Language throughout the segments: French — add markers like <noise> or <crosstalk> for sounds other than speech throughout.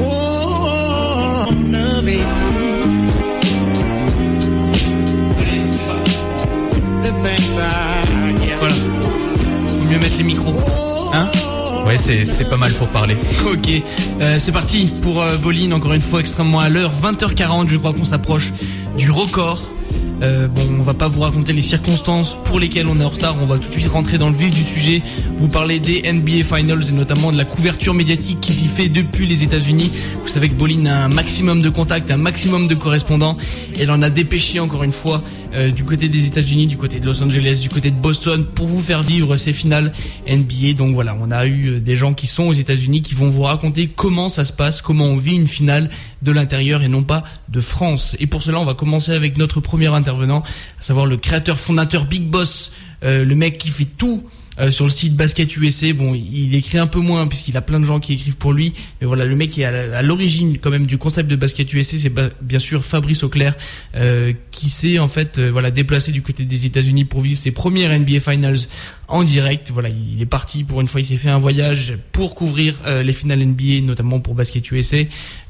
Oh. Faut mieux mettre les micros. Hein Ouais, c'est pas mal pour parler. <laughs> Ok, euh, c'est parti pour euh, Bolin, encore une fois extrêmement à l'heure, 20h40, je crois qu'on s'approche du record. Euh, bon, on va pas vous raconter les circonstances pour lesquelles on est en retard, on va tout de suite rentrer dans le vif du sujet, vous parler des NBA Finals et notamment de la couverture médiatique qui s'y fait depuis les États-Unis. Vous savez que Bolin a un maximum de contacts, un maximum de correspondants, elle en a dépêché encore une fois euh, du côté des États-Unis, du côté de Los Angeles, du côté de Boston pour vous faire vivre ces finales NBA. Donc voilà, on a eu euh, des gens qui sont aux États-Unis qui vont vous raconter comment ça se passe, comment on vit une finale de l'intérieur et non pas de France. Et pour cela, on va commencer avec notre premier intervenant, à savoir le créateur fondateur Big Boss, euh, le mec qui fait tout euh, sur le site Basket USA. Bon, il écrit un peu moins puisqu'il a plein de gens qui écrivent pour lui. Mais voilà, le mec qui est à l'origine quand même du concept de Basket USA, c'est bien sûr Fabrice Auclair, euh, qui s'est en fait euh, voilà déplacé du côté des États-Unis pour vivre ses premières NBA Finals en direct. Voilà, il est parti pour une fois, il s'est fait un voyage pour couvrir euh, les finales NBA, notamment pour Basket USA.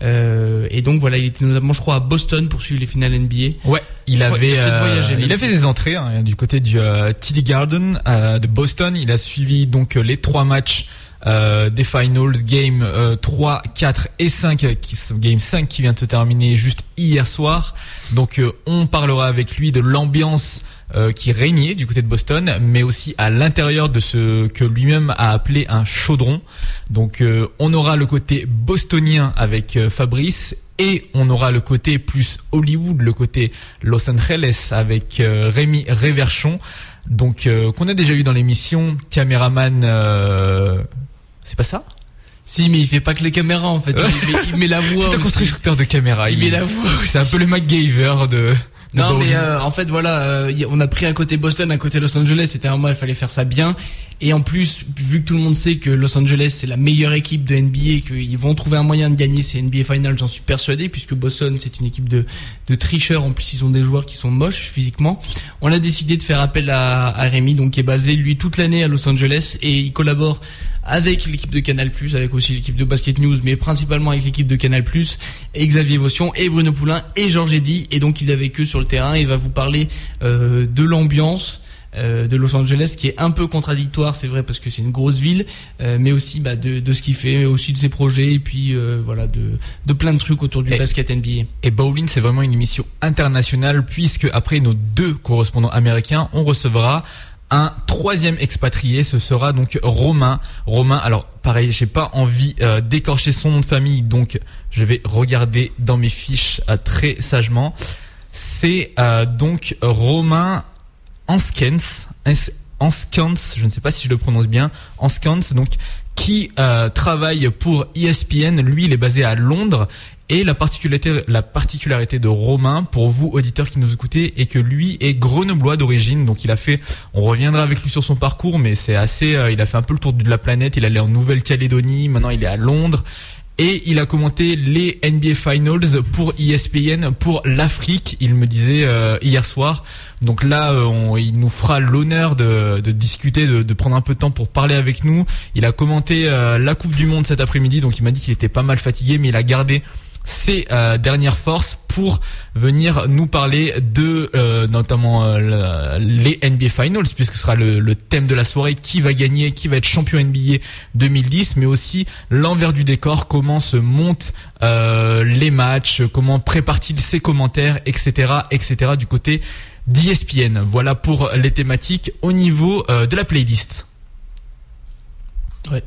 Euh, et donc voilà, il était notamment, je crois, à Boston pour suivre les finales NBA. Ouais, il Je avait, a euh, voyagé, il a fait des entrées hein, du côté du euh, TD Garden de Boston. Il a suivi donc les trois matchs euh, des finals, game euh, 3, 4 et 5, euh, qui, game 5 qui vient de se terminer juste hier soir. Donc euh, on parlera avec lui de l'ambiance euh, qui régnait du côté de Boston, mais aussi à l'intérieur de ce que lui-même a appelé un chaudron. Donc euh, on aura le côté bostonien avec euh, Fabrice et on aura le côté plus Hollywood, le côté Los Angeles avec euh, Rémi Réverchon. Donc euh, qu'on a déjà eu dans l'émission, caméraman euh, c'est pas ça? Si, mais il fait pas que les caméras en fait. Il <laughs> met, il met la voix. C'est un constructeur de caméra. Il met la voix. C'est un peu le MacGyver de. Non mais euh, en fait voilà, euh, on a pris un côté Boston, un côté Los Angeles, c'était un mois, il fallait faire ça bien. Et en plus, vu que tout le monde sait que Los Angeles c'est la meilleure équipe de NBA, qu'ils vont trouver un moyen de gagner ces NBA Finals, j'en suis persuadé, puisque Boston c'est une équipe de, de tricheurs, en plus ils ont des joueurs qui sont moches physiquement. On a décidé de faire appel à, à Rémi, donc qui est basé lui toute l'année à Los Angeles, et il collabore avec l'équipe de Canal+, avec aussi l'équipe de Basket News, mais principalement avec l'équipe de Canal+, et Xavier Vaution, et Bruno Poulain, et Georges Eddy, et donc il est avec eux sur le terrain, il va vous parler euh, de l'ambiance, euh, de Los Angeles qui est un peu contradictoire c'est vrai parce que c'est une grosse ville euh, mais aussi bah, de, de ce qu'il fait mais aussi de ses projets et puis euh, voilà de, de plein de trucs autour du Et- basket NBA Et Bowling, c'est vraiment une émission internationale puisque après nos deux correspondants américains, on recevra un troisième expatrié. Ce sera donc Romain. Romain, alors pareil, j'ai pas envie euh, d'écorcher son nom de famille, donc je vais regarder dans mes fiches euh, très sagement. C'est euh, donc Romain Anskens. Ans- Anskens, je ne sais pas si je le prononce bien. Anskens, donc qui travaille pour ESPN. Lui, il est basé à Londres. Et la particularité, la particularité de Romain, pour vous auditeurs qui nous écoutez, est que lui est grenoblois d'origine. Donc il a fait, on reviendra avec lui sur son parcours, mais c'est assez, euh, il a fait un peu le tour de la planète. Il allait en Nouvelle-Calédonie, maintenant il est à Londres. Et il a commenté les NBA Finals pour ESPN pour l'Afrique, il me disait euh, hier soir. Donc là, euh, il nous fera l'honneur de, discuter, de, prendre un peu de temps pour parler avec nous. Il a commenté la Coupe du Monde cet après-midi, donc il m'a dit qu'il était pas mal fatigué, mais il a gardé ses euh, dernières forces pour venir nous parler de euh, notamment euh, le- les NBA Finals puisque ce sera le, thème de la soirée qui va gagner, qui va être champion NBA 2010 mais aussi l'envers du décor, comment se montent euh, les matchs, comment prépare-t-il ses commentaires, etc. etc. du côté d'ESPN. Voilà pour les thématiques au niveau de la playlist. Ouais.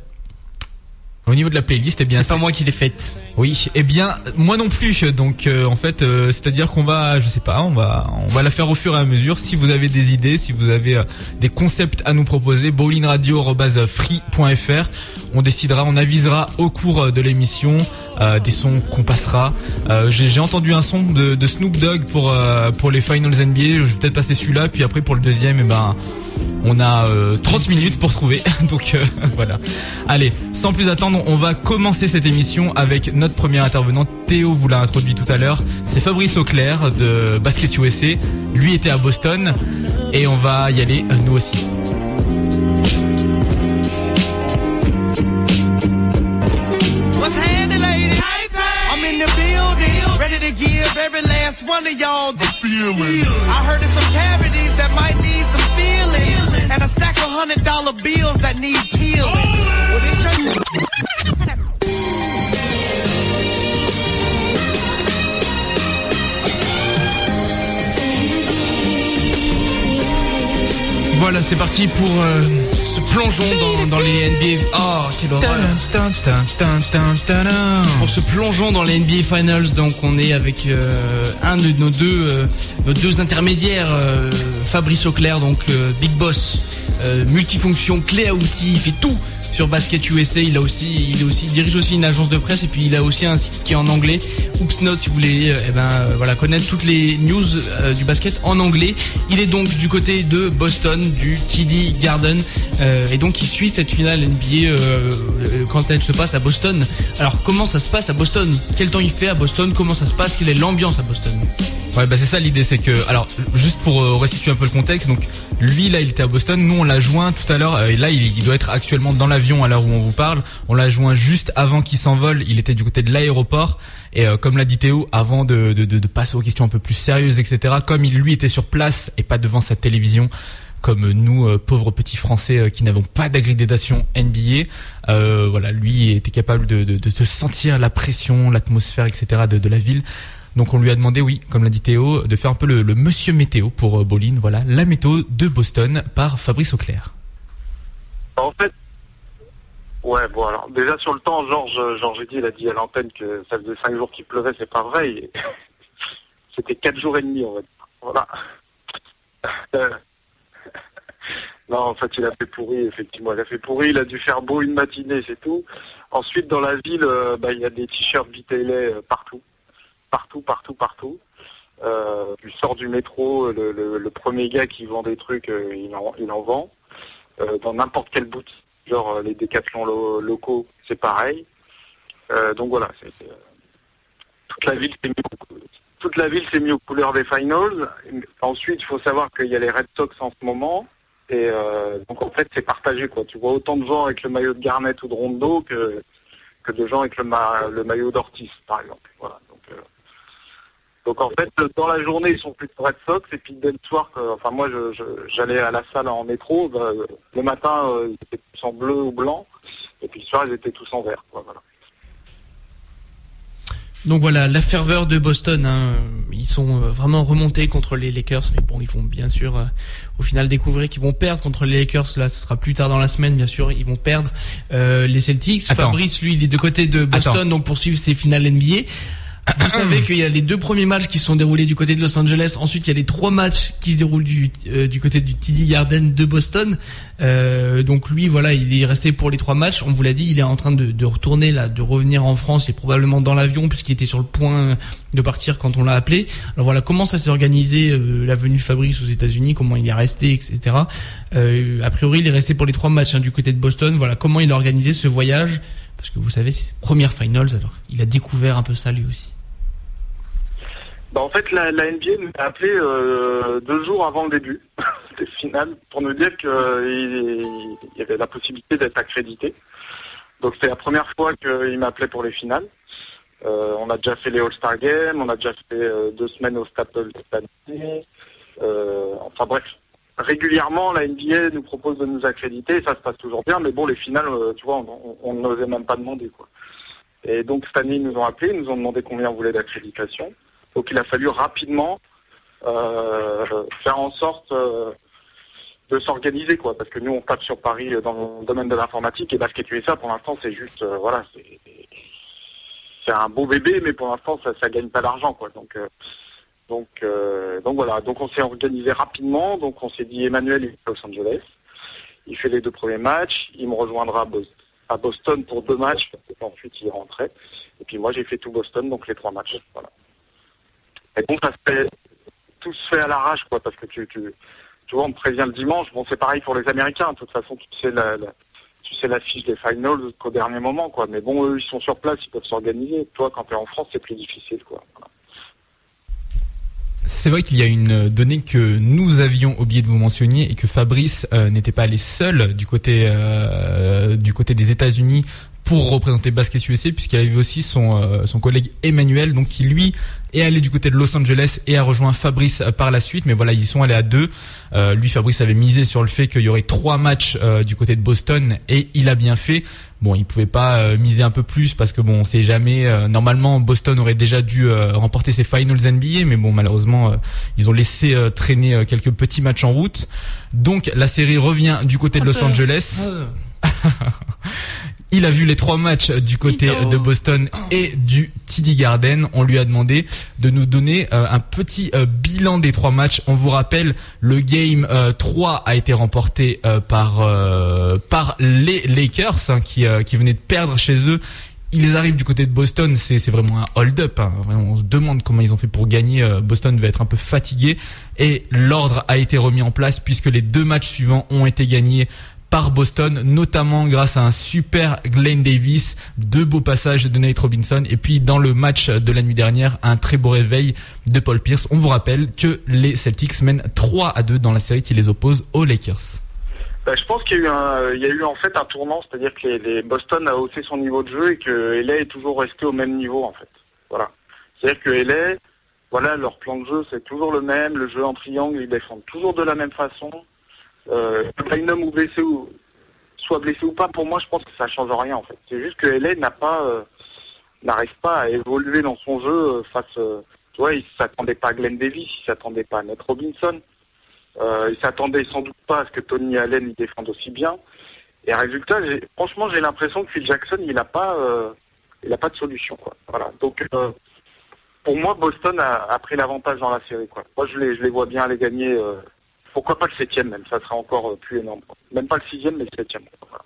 Au niveau de la playlist, eh bien, c'est pas moi qui l'ai faite oui, eh bien moi non plus. Donc euh, en fait, euh, c'est-à-dire qu'on va, je sais pas, on va, on va la faire au fur et à mesure. Si vous avez des idées, si vous avez euh, des concepts à nous proposer, bowlingradio@free.fr. On décidera, on avisera au cours de l'émission euh, des sons qu'on passera. Euh, J'ai j'ai entendu un son de, de Snoop Dogg pour euh, pour les Finals NBA. Je vais peut-être passer celui-là, puis après pour le deuxième, eh ben on a euh, 30 minutes pour trouver. <laughs> Donc euh, <laughs> voilà. Allez, sans plus attendre, on va commencer cette émission avec notre premier intervenant. Théo vous l'a introduit tout à l'heure. C'est Fabrice Auclair de Basket USA. Lui était à Boston. Et on va y aller euh, nous aussi. I heard some cavities that might hundred dollar bills that need peeling. Voilà, c'est parti pour euh, ce plongeon dans, dans les NBA. Oh, quelle horreur. Tin, tin, tin, tin, tin, tin. Pour ce plongeon dans les NBA Finals, donc on est avec euh, un de nos deux, euh, intermédiaires, euh, Fabrice Auclair, donc Big Boss, multifonction, clé à outils, il fait tout sur Basket USA. Il a aussi, il dirige aussi une agence de presse et puis il a aussi un site qui est en anglais. Oops Note, si vous voulez, euh, eh ben euh, voilà, connaître toutes les news euh, du basket en anglais. Il est donc du côté de Boston, du TD Garden, et donc il suit cette finale NBA quand elle se passe à Boston. Alors comment ça se passe à Boston? Quel temps il fait à Boston? Comment ça se passe? Quelle est l'ambiance à Boston? Ouais, bah c'est ça l'idée, c'est que alors juste pour euh, restituer un peu le contexte, donc lui là il était à Boston, nous on l'a joint tout à l'heure, euh, et là il, il doit être actuellement dans l'avion à l'heure où on vous parle. On l'a joint juste avant qu'il s'envole, il était du côté de l'aéroport et euh, comme l'a dit Théo, avant de, de, de, de passer aux questions un peu plus sérieuses, etc. Comme il lui était sur place et pas devant sa télévision. Comme nous, euh, pauvres petits Français euh, qui n'avons pas d'accréditation NBA, euh, voilà, lui était capable de, de, sentir la pression, l'atmosphère, etc. de la ville. Donc on lui a demandé, oui, comme l'a dit Théo, de faire un peu le, monsieur météo pour euh, Bolin. Voilà, la météo de Boston par Fabrice Auclair. En fait, ouais, bon, alors, déjà sur le temps, Georges, Georges Eddy, il a dit à l'antenne que ça faisait cinq jours qu'il pleuvait, c'est pas vrai. <laughs> C'était quatre jours et demi, va dire. Voilà. <laughs> Euh, Non, en fait, il a fait pourri, effectivement. Il a fait pourri, il a dû faire beau une matinée, c'est tout. Ensuite, dans la ville, euh, bah, il y a des t-shirts Vitaillet euh, partout. Partout, partout, partout. Euh, tu sors du métro, le, le- le premier gars qui vend des trucs, euh, il, en, il en vend. Euh, dans n'importe quelle boutique, genre les décathlons lo- locaux, c'est pareil. Donc voilà, toute la ville s'est mis, au- toute la ville s'est mis aux couleurs des finals. Ensuite, il faut savoir qu'il y a les Red Sox en ce moment. Et donc en fait, c'est partagé quoi. Tu vois autant de gens avec le maillot de Garnett ou de Rondo que que de gens avec le, ma- le maillot d'Ortiz, par exemple. Voilà. Donc, en fait, dans la journée, ils sont plus de Red Sox, et puis dès le soir, que- enfin moi, je- je- j'allais à la salle en métro. bah, le matin, euh, ils étaient tous en bleu ou blanc, et puis le soir, ils étaient tous en vert. Quoi, voilà. Donc voilà, la ferveur de Boston, hein, ils sont euh, vraiment remontés contre les Lakers, mais bon, ils vont bien sûr euh, au final découvrir qu'ils vont perdre contre les Lakers. Là, ce sera plus tard dans la semaine, bien sûr, ils vont perdre euh, les Celtics. Attends. Fabrice, lui, il est de côté de Boston, Attends. donc poursuivre ses finales NBA. Vous savez qu'il y a les deux premiers matchs qui sont déroulés du côté de Los Angeles. Ensuite, il y a les trois matchs qui se déroulent du, euh, du côté du TD Garden de Boston. Euh, donc lui, voilà, il est resté pour les trois matchs. On vous l'a dit, il est en train de, de retourner là, de revenir en France. Est probablement dans l'avion puisqu'il était sur le point de partir quand on l'a appelé. Alors voilà, comment ça s'est organisé euh, la venue de Fabrice aux États-Unis, comment il est resté, etc. Euh, a priori, il est resté pour les trois matchs hein, du côté de Boston. Voilà, comment il a organisé ce voyage? Parce que vous savez, c'est première finals. Alors, il a découvert un peu ça lui aussi. Bah, en fait, la, NBA nous a appelé euh, deux jours avant le début <laughs> des finales pour nous dire qu'il y avait la possibilité d'être accrédité. Donc c'était la première fois qu'il m'appelait pour les finales. Euh, on a déjà fait les All-Star Games, on a déjà fait euh, deux semaines au Staples. Euh, enfin bref, régulièrement la NBA nous propose de nous accréditer, ça se passe toujours bien, mais bon les finales, tu vois, on- n'osait même pas demander. Et donc cette année ils nous ont appelé, ils nous ont demandé combien on voulait d'accréditation. Donc il a fallu rapidement euh, faire en sorte euh, de s'organiser quoi, parce que nous on tape sur Paris euh, dans le domaine de l'informatique et basket USA pour l'instant c'est juste voilà c'est un beau bébé mais pour l'instant ça ça gagne pas d'argent quoi. Donc donc donc voilà. Donc on s'est organisé rapidement. Donc on s'est dit Emmanuel il est à Los Angeles. Il fait les deux premiers matchs. Il me rejoindra à, Bos- à Boston pour deux matchs parce qu'ensuite il rentrait et puis moi j'ai fait tout Boston donc les trois matchs. Voilà et donc ça fait, tout se fait à l'arrache, quoi, parce que tu, vois, on prévient le dimanche. Bon, c'est pareil pour les Américains. De toute façon, tu sais la, tu sais la fiche des finals qu'au dernier moment, quoi. Mais bon, eux, ils sont sur place, ils peuvent s'organiser. Toi, quand tu en France, c'est plus difficile, quoi. C'est vrai qu'il y a une donnée que nous avions oublié de vous mentionner et que Fabrice euh, n'était pas allé seul du côté euh, du côté des États-Unis pour représenter Basket USA puisqu'il avait aussi son euh, son collègue Emmanuel donc qui lui est allé du côté de Los Angeles et a rejoint Fabrice euh, par la suite. Mais voilà ils sont allés à deux. Euh, lui Fabrice avait misé sur le fait qu'il y aurait trois matchs euh, du côté de Boston et il a bien fait bon il pouvait pas euh, miser un peu plus parce que bon on sait jamais euh, normalement Boston aurait déjà dû euh, remporter ses finals NBA mais bon malheureusement euh, ils ont laissé euh, traîner euh, quelques petits matchs en route. Donc la série revient du côté de Los Angeles <laughs> il a vu les trois matchs du côté de Boston et du TD Garden. On lui a demandé de nous donner euh, un petit euh, bilan des trois matchs. On vous rappelle, le game euh, 3 a été remporté euh, par euh, par les Lakers hein, qui euh, qui venaient de perdre chez eux. Ils arrivent du côté de Boston, c'est vraiment un hold-up. hein. On se demande comment ils ont fait pour gagner. Euh, Boston va être un peu fatigué et l'ordre a été remis en place puisque les deux matchs suivants ont été gagnés par Boston, notamment grâce à un super Glenn Davis, deux beaux passages de Nate Robinson, et puis dans le match de la nuit dernière, un très beau réveil de Paul Pierce. On vous rappelle que les Celtics mènent 3 à 2 dans la série qui les oppose aux Lakers. Bah, je pense qu'il y a eu en fait un tournant, c'est-à-dire que les, les Boston a haussé son niveau de jeu et que LA est toujours resté au même niveau en fait. Voilà. C'est-à-dire que LA, voilà, leur plan de jeu c'est toujours le même, le jeu en triangle, ils défendent toujours de la même façon. Euh, que Bynum ou blessé ou soit blessé ou pas, pour moi je pense que ça change rien en fait. C'est juste que LA n'a pas, euh, n'arrive pas à évoluer dans son jeu euh, face, euh, tu vois, il s'attendait pas à Glenn Davis, il s'attendait pas à Nate Robinson. Euh, il s'attendait sans doute pas à ce que Tony Allen il défende aussi bien. Et résultat, franchement, j'ai l'impression que Phil Jackson, il n'a pas, il a pas de solution, quoi. Voilà. Donc, pour moi, Boston a, a pris l'avantage dans la série, quoi. Moi, je les, je les vois bien aller gagner. Pourquoi pas le septième, même. Ça sera encore euh, plus énorme. Même pas le sixième, mais le septième. Voilà.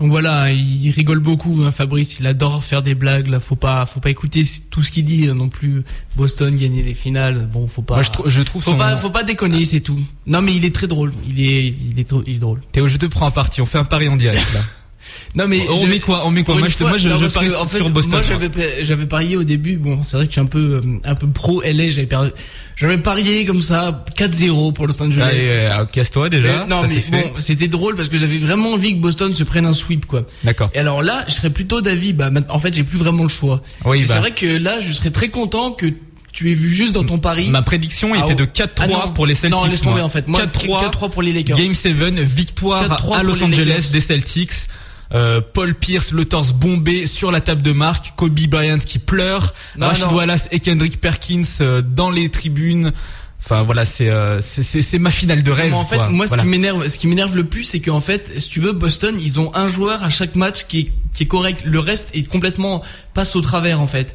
Donc voilà, il rigole beaucoup, hein, Fabrice. Il adore faire des blagues. Là, faut pas, faut pas écouter tout ce qu'il dit hein, non plus. Boston gagner les finales. Bon, faut pas. Moi, je, trou- je trouve faut son... pas, faut pas déconner, c'est tout. Non, mais il est très drôle. Il est, il est, trop- il est drôle. Théo, je te prends un parti. On fait un pari en direct là. <laughs> Non, mais on je- met quoi On met quoi Moi, je, fois- moi, je, non, je parce parie que, en fait, sur Boston. Moi, j'avais, pa- j'avais parié au début. Bon, c'est vrai que je suis un peu, euh, un peu pro LA. J'avais perdu, j'avais parié comme ça 4-0 pour Los Angeles. Allez, euh, casse-toi déjà. Non, ça mais bon, c'était drôle parce que j'avais vraiment envie que Boston se prenne un sweep, quoi. D'accord. Et alors là, je serais plutôt d'avis, bah, en fait, j'ai plus vraiment le choix. Oui, bah. C'est vrai que là, je serais très content que tu aies vu juste dans ton pari. Ma prédiction Ah, était de oh. 4-3 Ah pour les Celtics. Non, laisse tomber en fait. Moi, 4-3 4-3 pour les Lakers. Game 7, victoire 4-3 à Los les Angeles des Celtics. Euh, Paul Pierce, le torse bombé sur la table de marque. Kobe Bryant qui pleure. Non. Wallace et Kendrick Perkins euh, dans les tribunes. Enfin voilà, c'est euh, c'est ma finale de rêve. En fait, quoi. moi, Voilà. ce qui m'énerve, ce qui m'énerve le plus, c'est qu'en fait, si tu veux, Boston, ils ont un joueur à chaque match qui est, qui est correct. Le reste est complètement passe au travers, en fait.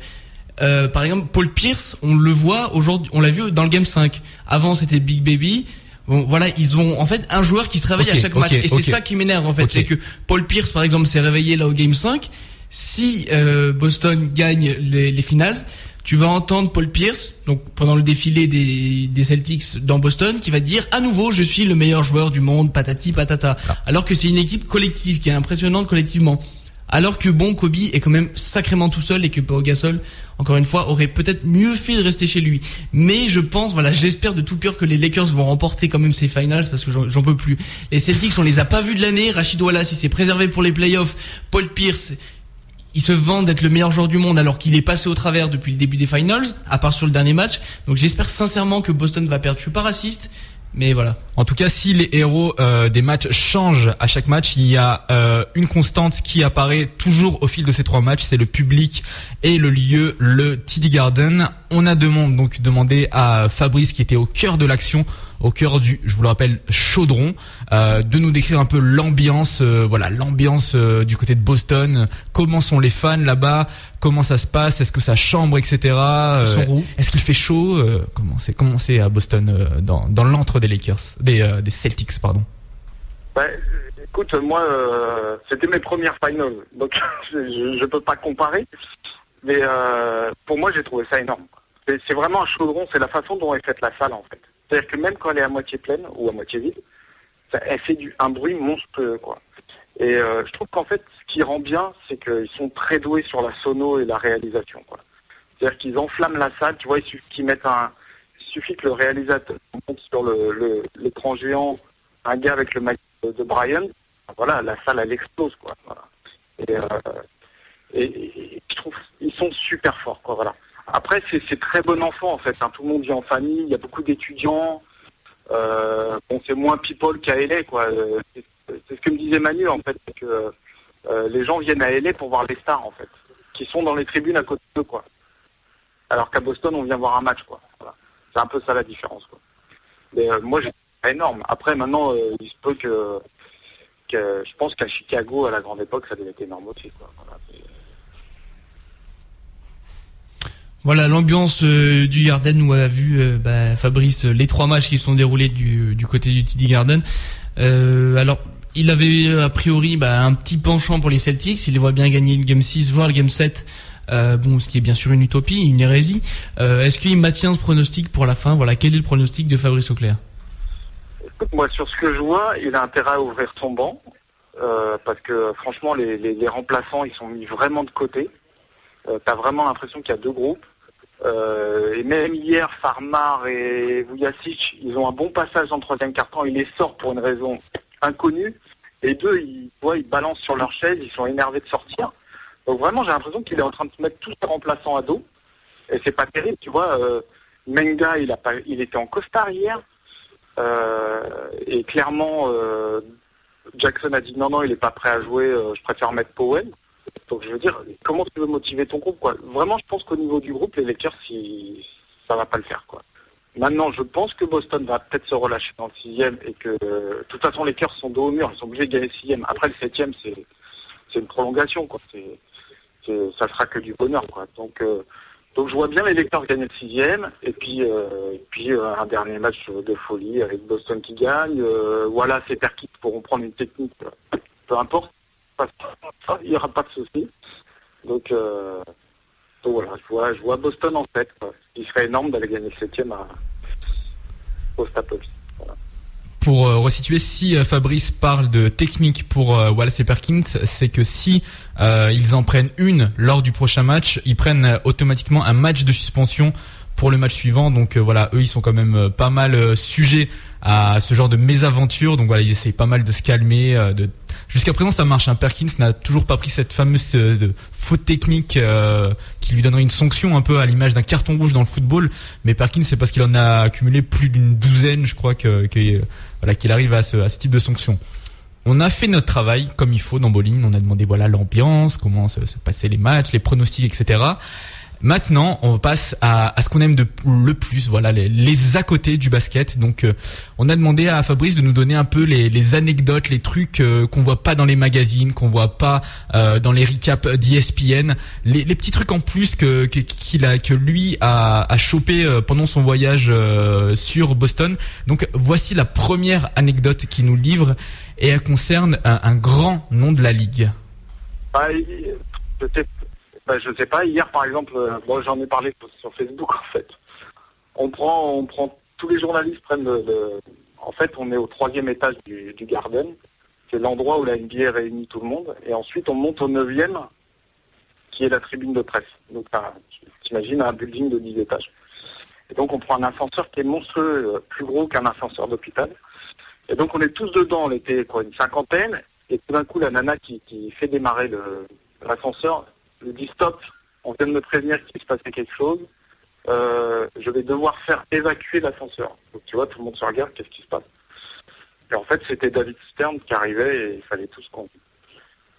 Euh, par exemple, Paul Pierce, on le voit aujourd'hui, on l'a vu dans le game 5. Avant, c'était Big Baby. Bon, voilà, ils ont en fait un joueur qui se réveille à chaque match, et c'est ça qui m'énerve en fait, c'est que Paul Pierce, par exemple, s'est réveillé là au game 5. Si euh, Boston gagne les, les finals, tu vas entendre Paul Pierce, donc pendant le défilé des, des Celtics dans Boston, qui va dire à nouveau je suis le meilleur joueur du monde, patati patata. Ah. Alors que c'est une équipe collective qui est impressionnante collectivement. Alors que bon, Kobe est quand même sacrément tout seul et que Pau Gasol, encore une fois, aurait peut-être mieux fait de rester chez lui. Mais je pense, voilà, j'espère de tout cœur que les Lakers vont remporter quand même ces finals parce que j'en peux plus. Les Celtics, on les a pas vus de l'année. Rachid Wallace, s'est préservé pour les playoffs. Paul Pierce, il se vend d'être le meilleur joueur du monde alors qu'il est passé au travers depuis le début des finals, à part sur le dernier match. Donc j'espère sincèrement que Boston va perdre. Je suis pas raciste, mais voilà. En tout cas, si les héros euh, des matchs changent à chaque match, il y a euh, une constante qui apparaît toujours au fil de ces trois matchs, c'est le public et le lieu, le TD Garden. On a demandé, donc demandé à Fabrice, qui était au cœur de l'action, au cœur du, je vous le rappelle, chaudron, euh, de nous décrire un peu l'ambiance, euh, voilà, l'ambiance euh, du côté de Boston. Comment sont les fans là-bas? Comment ça se passe? Est-ce que ça chambre, etc. euh, Ils sont roux. Est-ce qu'il fait chaud? Euh, Comment c'est comment c'est à Boston euh, dans dans l'antre des Lakers, des euh, des Celtics, pardon? Ouais, euh, écoute, moi, euh, c'était mes premières finals, donc <laughs> je, je peux pas comparer. Mais euh, pour moi, j'ai trouvé ça énorme. C'est vraiment un chaudron, c'est la façon dont est faite la salle en fait. C'est-à-dire que même quand elle est à moitié pleine ou à moitié vide, elle fait du, un bruit monstrueux quoi. Et euh, je trouve qu'en fait, ce qui rend bien, c'est qu'ils sont très doués sur la sono et la réalisation. C'est-à-dire qu'ils enflamment la salle, tu vois, il suffit qu'ils mettent un, il suffit que le réalisateur monte sur le le- l'écran géant un gars avec le maillot de Brian, voilà, la salle elle explose quoi. Et, euh, et je trouve ils sont super forts, quoi. Voilà. Après, c'est très bon enfant en fait. hein. Tout le monde vit en famille. Il y a beaucoup d'étudiants. Euh, bon, c'est moins people qu'à LA, quoi. Euh, C'est ce que me disait Manu en fait, que euh, les gens viennent à LA pour voir les stars en fait, qui sont dans les tribunes à côté d'eux, quoi. Alors qu'à Boston, on vient voir un match, quoi. Voilà. C'est un peu ça la différence, quoi. Mais euh, moi, j'ai énorme. Après, maintenant, euh, il se peut que, je pense qu'à Chicago, à la grande époque, ça devait être énorme aussi, quoi. Voilà l'ambiance euh, du Garden où a vu euh, bah, Fabrice euh, les trois matchs qui se sont déroulés du, côté du TD Garden. Alors il avait a priori bah, un petit penchant pour les Celtics, il les voit bien gagner le game 6 voire le game 7. Euh, bon, ce qui est bien sûr une utopie, une hérésie. Est-ce qu'il maintient ce pronostic pour la fin? Voilà, quel est le pronostic de Fabrice Auclair? Moi, sur ce que je vois, il a intérêt à ouvrir son banc, parce que franchement, les, remplaçants, ils sont mis vraiment de côté. T'as vraiment l'impression qu'il y a deux groupes. Euh, et même hier, Farmar et Vujacic, ils ont un bon passage en troisième quart-temps. Ils les sortent pour une raison inconnue. Et deux, ils, ils balancent sur leur chaise, ils sont énervés de sortir. Donc vraiment, j'ai l'impression qu'il est en train de se mettre tous ses remplaçants à dos. Et c'est pas terrible, tu vois. Euh, Menga, il, a pas, il était en costard hier. Euh, et clairement, Jackson a dit non, non, il n'est pas prêt à jouer, je préfère mettre Powell. Donc je veux dire, comment tu veux motiver ton groupe quoi? Vraiment, je pense qu'au niveau du groupe, les Lakers, si, ça va pas le faire. quoi. Maintenant, je pense que Boston va peut-être se relâcher dans le sixième et que, euh, de toute façon, les Lakers sont dos au mur, ils sont obligés de gagner le sixième. Après, le septième, c'est c'est une prolongation. quoi. C'est ça sera que du bonheur. quoi. Donc, euh, donc je vois bien les Lakers gagner le sixième et puis, euh, et puis euh, un dernier match de folie avec Boston qui gagne. Voilà, ces Perkins pourront prendre une technique, peu importe. Il n'y aura pas de souci. Donc, euh, voilà, je vois, Boston en. Quoi. Il serait énorme d'aller gagner le septième à, au. Pour euh, resituer, si euh, Fabrice parle de technique pour Wallace et Perkins, c'est que si ils en prennent une lors du prochain match, ils prennent automatiquement un match de suspension pour le match suivant. Donc euh, voilà, eux ils sont quand même euh, pas mal euh, sujets à ce genre de mésaventure. Donc voilà, ils essayent pas mal de se calmer. de... Jusqu'à présent ça marche. Hein. Perkins n'a toujours pas pris cette fameuse euh, de faute technique euh, qui lui donnerait une sanction un peu à l'image d'un carton rouge dans le football. Mais Perkins c'est parce qu'il en a accumulé plus d'une douzaine, je crois que, que, voilà qu'il arrive à ce, à ce type de sanction. On a fait notre travail comme il faut dans Bowling. On a demandé voilà l'ambiance, comment se, se passaient les matchs, les pronostics, etc. Maintenant, on passe à, à ce qu'on aime de le plus, voilà les, les à côté du basket. Donc, euh, on a demandé à Fabrice de nous donner un peu les, les anecdotes, les trucs euh, qu'on voit pas dans les magazines, qu'on voit pas euh, dans les recaps d'ESPN, les, les petits trucs en plus que qu'il a que lui a, a chopé euh, pendant son voyage euh, sur Boston. Donc, voici la première anecdote qu'il nous livre et elle concerne un, un grand nom de la ligue. Ah, bah, je sais pas. Hier, par exemple, euh, bon, j'en ai parlé sur Facebook en fait. On prend, on prend tous les journalistes prennent le, En fait, on est au troisième étage du, Garden. C'est l'endroit où la NBA réunit tout le monde. Et ensuite, on monte au neuvième, qui est la tribune de presse. Donc, t'imagines un building de 10 étages. Et donc, on prend un ascenseur qui est monstrueux, euh, plus gros qu'un ascenseur d'hôpital. Et donc, on est tous dedans. On était une cinquantaine. Et tout d'un coup, la nana qui, fait démarrer l'ascenseur lui dit stop, on vient de me prévenir qu'il se passait quelque chose. Euh, je vais devoir faire évacuer l'ascenseur. Donc tu vois, tout le monde se regarde, qu'est-ce qui se passe? Et en fait, c'était David Stern qui arrivait et il fallait tous qu'on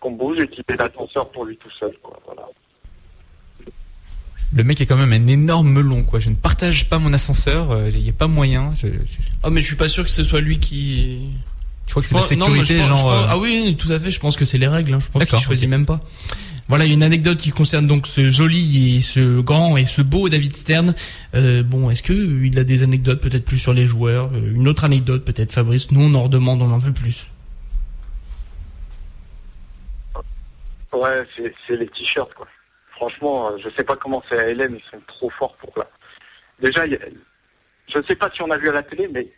qu'on bouge et qu'il ait l'ascenseur pour lui tout seul. Quoi. Voilà. Le mec est quand même un énorme melon, quoi. Je ne partage pas mon ascenseur, euh, il n'y a pas moyen. Je, je- Oh mais je suis pas sûr que ce soit lui qui. je crois que c'est la pense- non, mais je sécurité, pense- genre. je pense- euh, Ah oui, tout à fait. Je pense que c'est les règles. hein. Je pense qu'il choisit même pas. Voilà une anecdote qui concerne donc ce joli et ce grand et ce beau David Stern. Euh, bon, est-ce que euh, il a des anecdotes peut-être plus sur les joueurs Euh, Une autre anecdote peut-être, Fabrice? Nous on en redemande, on en veut plus. Ouais, c'est les t-shirts, quoi. Franchement, euh, je sais pas comment c'est à Hélène, ils sont trop forts pour là. Déjà, y a- je sais pas si on a vu à la télé, mais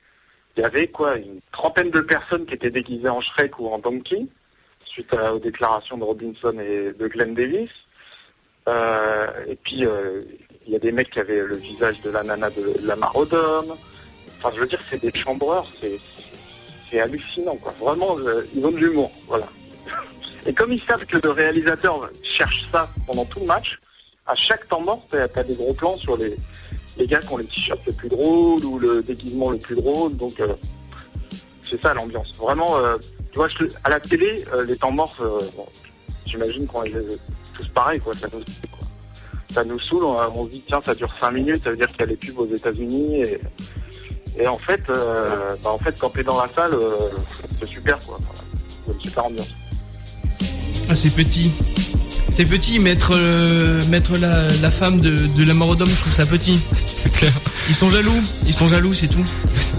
il y avait quoi, une trentaine de personnes qui étaient déguisées en Shrek ou en Donkey, suite aux déclarations de Robinson et de Glenn Davis. Euh, et puis, euh, il y a des mecs qui avaient le visage de la nana de la Marodome. Enfin, je veux dire, c'est des chambreurs, c'est hallucinant, quoi. Vraiment, euh, ils ont de l'humour, voilà. <laughs> Et comme ils savent que le réalisateur cherche ça pendant tout le match, à chaque temps mort, t'as as des gros plans sur les, les gars qui ont les t-shirts les plus drôles ou le déguisement le plus drôle. Donc c'est ça l'ambiance. Vraiment, tu vois, à la télé, euh, les temps morts, euh, j'imagine qu'on est tous pareil, quoi. Ça nous, saoule, on, se dit tiens, ça dure 5 minutes, ça veut dire qu'il y a les pubs aux États-Unis et, en fait, euh, bah, en fait, quand t'es dans la salle, euh, c'est super, quoi. C'est une super ambiance. Ah, c'est petit. C'est petit, mettre, euh, mettre la, la femme de, de la mort au je trouve ça petit. C'est clair. Ils sont jaloux, ils sont jaloux, c'est tout.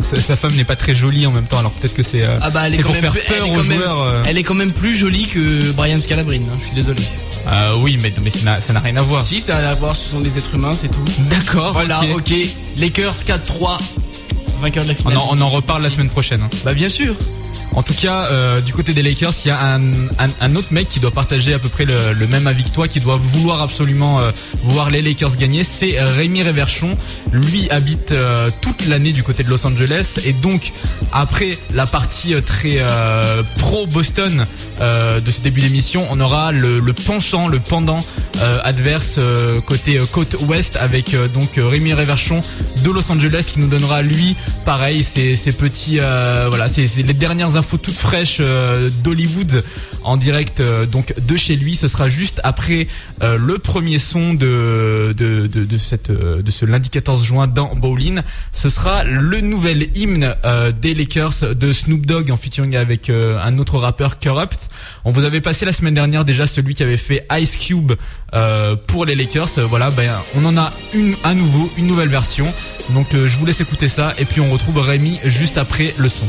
Sa, sa femme n'est pas très jolie en même temps, alors peut-être que c'est euh, Ah bah elle est c'est quand pour même faire plus- peur aux même- joueurs. euh. Elle est quand même plus jolie que Brian Scalabrine, hein, je suis désolé. Euh, oui, mais, mais ça n'a- rien à voir. Si, ça a à voir, ce sont des êtres humains, c'est tout. D'accord. Voilà, ok. Lakers 4-3, vainqueur de la On finale. en, on en reparle la semaine prochaine. hein. Bah bien sûr. En tout cas, euh, du côté des Lakers, il y a un, un, un autre mec qui doit partager à peu près le, même avis que toi, qui doit vouloir absolument euh, voir les Lakers gagner. C'est euh, Rémi Réverchon. Lui habite toute l'année du côté de Los Angeles et donc après la partie très pro Boston de ce début d'émission, on aura le, penchant, le pendant adverse côté côte ouest avec donc Rémi Réverchon de Los Angeles qui nous donnera lui pareil ces petits voilà c'est les dernières infos toutes fraîches euh, d'Hollywood en direct euh, donc de chez lui ce sera juste après euh, le premier son de de, de, cette de ce lundi 14 juin dans Bowling ce sera le nouvel hymne des Lakers de Snoop Dogg en featuring avec un autre rappeur Corrupt on vous avait passé la semaine dernière déjà celui qui avait fait Ice Cube pour les Lakers. Voilà, ben, on en a une à nouveau, une nouvelle version. Donc je vous laisse écouter ça et puis on retrouve Rémi juste après le son.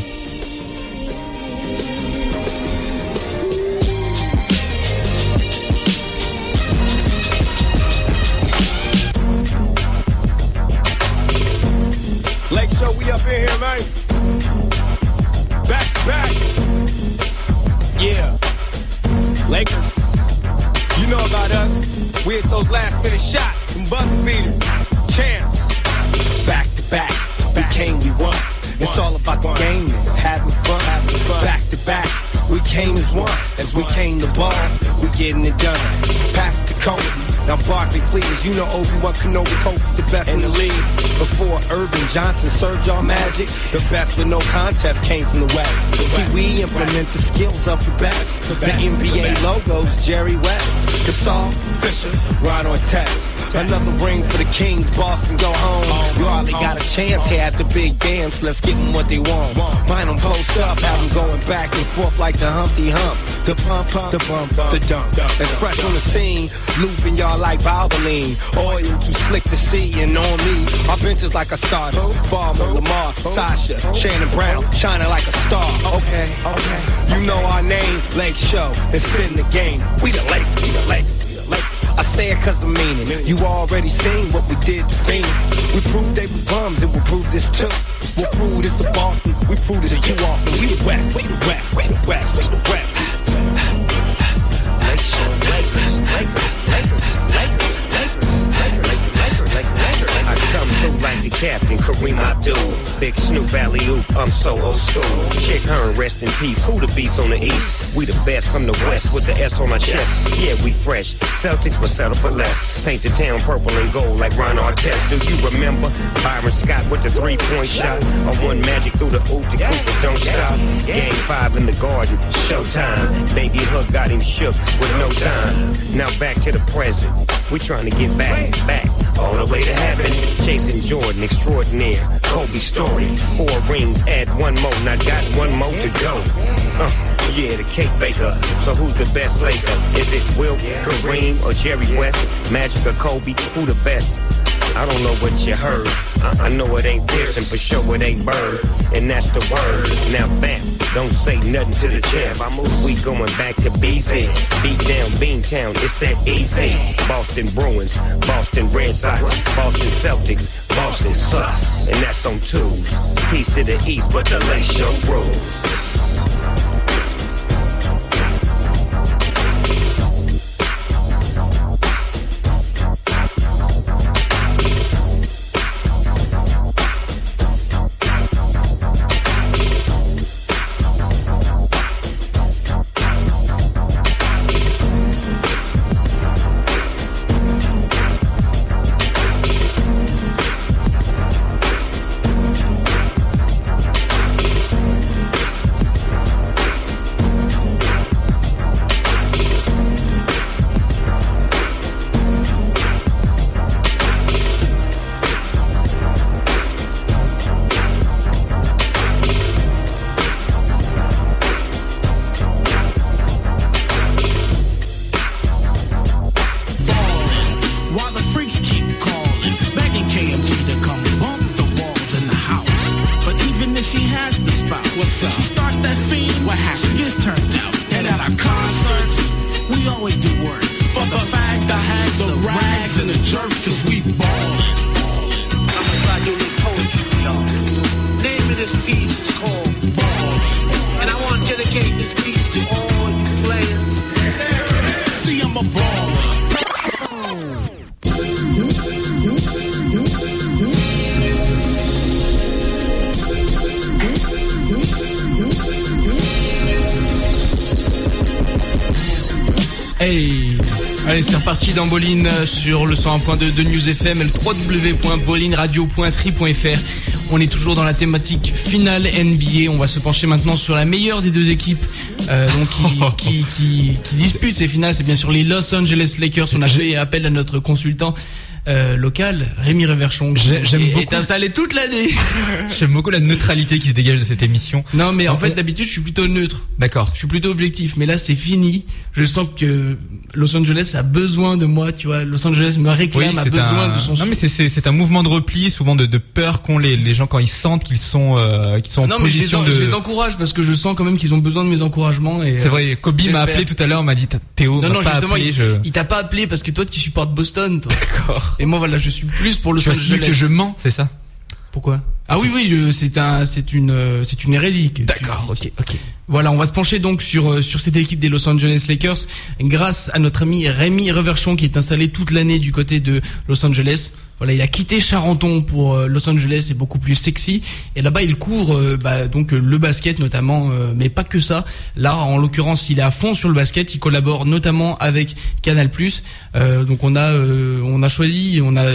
It's all about the game and having fun. Back back. We came as one. As we came to ball, we getting it done. Pass it to Kobe. Now Barkley, please, you know Obi-Wan Kenobi, Kobe's the best in the league. Before Irvin Johnson served y'all magic, the best with no contest came from the West. See, we implement the skills of the best. The NBA logos, Jerry West, Gasol, Fisher, Ron Artest. Another ring for the Kings, Boston go home. You hardly got a chance here at the big dance. Let's give them what they want. Find them post up, have them going back and forth like the Humpty Hump. The pump, pump, the bump, the dunk. And fresh on the scene, looping y'all like Valvoline. Oil too slick to see, and on me, our bench is like a starter. Farmer, Lamar, Sasha, Shannon Brown, shining like a star. Okay, okay. You know our name, Lake Show. It's in the game. We the Lake, we the Lake. I say it cause I mean it. You already seen what we did to Phoenix. We proved they was bums and we'll prove this too. We'll prove this to Boston. We prove this to you all. We the West, we the West, we the West, we the West. Captain, Kareem Abdul. Big Snoop Alley Oop, I'm so old school. Chick Hearn, rest in peace. Who the beast on the east? We the best from the west with the S on our chest. Yeah, we fresh. Celtics will settle for less. Paint the town purple and gold like Ron Artest. Do you remember Byron Scott with the three point shot? Or one magic through the oop to Cooper, don't stop. Game five in the garden, showtime. Baby Hook got him shook with no time. Now back to the present. We trying to get back, back, the way to heaven. Jason Jordan, extraordinaire. Kobe story. Four rings, add one more. Now got one more to go. Uh, yeah, the cake baker. So who's the best Laker? Is it Will, Kareem, or Jerry West? Magic or Kobe? Who the best? I don't know what you heard. I, I know it ain't Pearson, for sure it ain't Bird. And that's the word. Now bam, don't say nothing to the champ. I move we going back to BC. Beat down Beantown, it's that easy. Boston Bruins, Boston Red Sox, Boston Celtics, Boston sucks. And that's on twos. Peace to the east, but the late show rules. Hey Allez, c'est reparti dans Bolin euh, sur le 101.2 de News FM, le www.bolinradio.tri.fr. On est toujours dans la thématique finale NBA. On va se pencher maintenant sur la meilleure des deux équipes euh, donc qui, <laughs> qui, qui, qui disputent ces finales. C'est bien sûr les Los Angeles Lakers. On a fait appel à notre consultant euh, local, Rémi Reverchon, j'aime beaucoup. est installé toute l'année. <laughs> J'aime beaucoup la neutralité qui se dégage de cette émission. Non, mais en En fait, d'habitude, je suis plutôt neutre. D'accord. Je suis plutôt objectif, mais là c'est fini. Je sens que Los Angeles a besoin de moi, tu vois. Los Angeles me réclame, a besoin un... de son Non mais c'est c'est c'est un mouvement de repli, souvent de, de peur qu'ont les, les gens quand ils sentent qu'ils sont euh, qu'ils sont en Non mais je les, position en- de. je les encourage parce que je sens quand même qu'ils ont besoin de mes encouragements et. C'est euh, vrai. Kobe m'a appelé tout à l'heure, m'a dit Théo Non non pas justement appelé. il, je... il t'a pas appelé parce que toi tu supportes Boston. Toi. D'accord. Et moi voilà je suis plus pour Los Tu Angeles. que je mens, c'est ça Pourquoi? Ah oui oui je, c'est un c'est une euh, c'est une hérésie. D'accord. Ok. Ok. Voilà, on va se pencher donc sur euh, sur cette équipe des Los Angeles Lakers grâce à notre ami Rémi Reverchon qui est installé toute l'année du côté de Los Angeles. Voilà, il a quitté Charenton pour euh, Los Angeles, c'est beaucoup plus sexy. Et là-bas, il court euh, bah, donc euh, le basket notamment, mais pas que ça. Là, en l'occurrence, il est à fond sur le basket. Il collabore notamment avec Canal+. Euh, donc on a on a choisi on a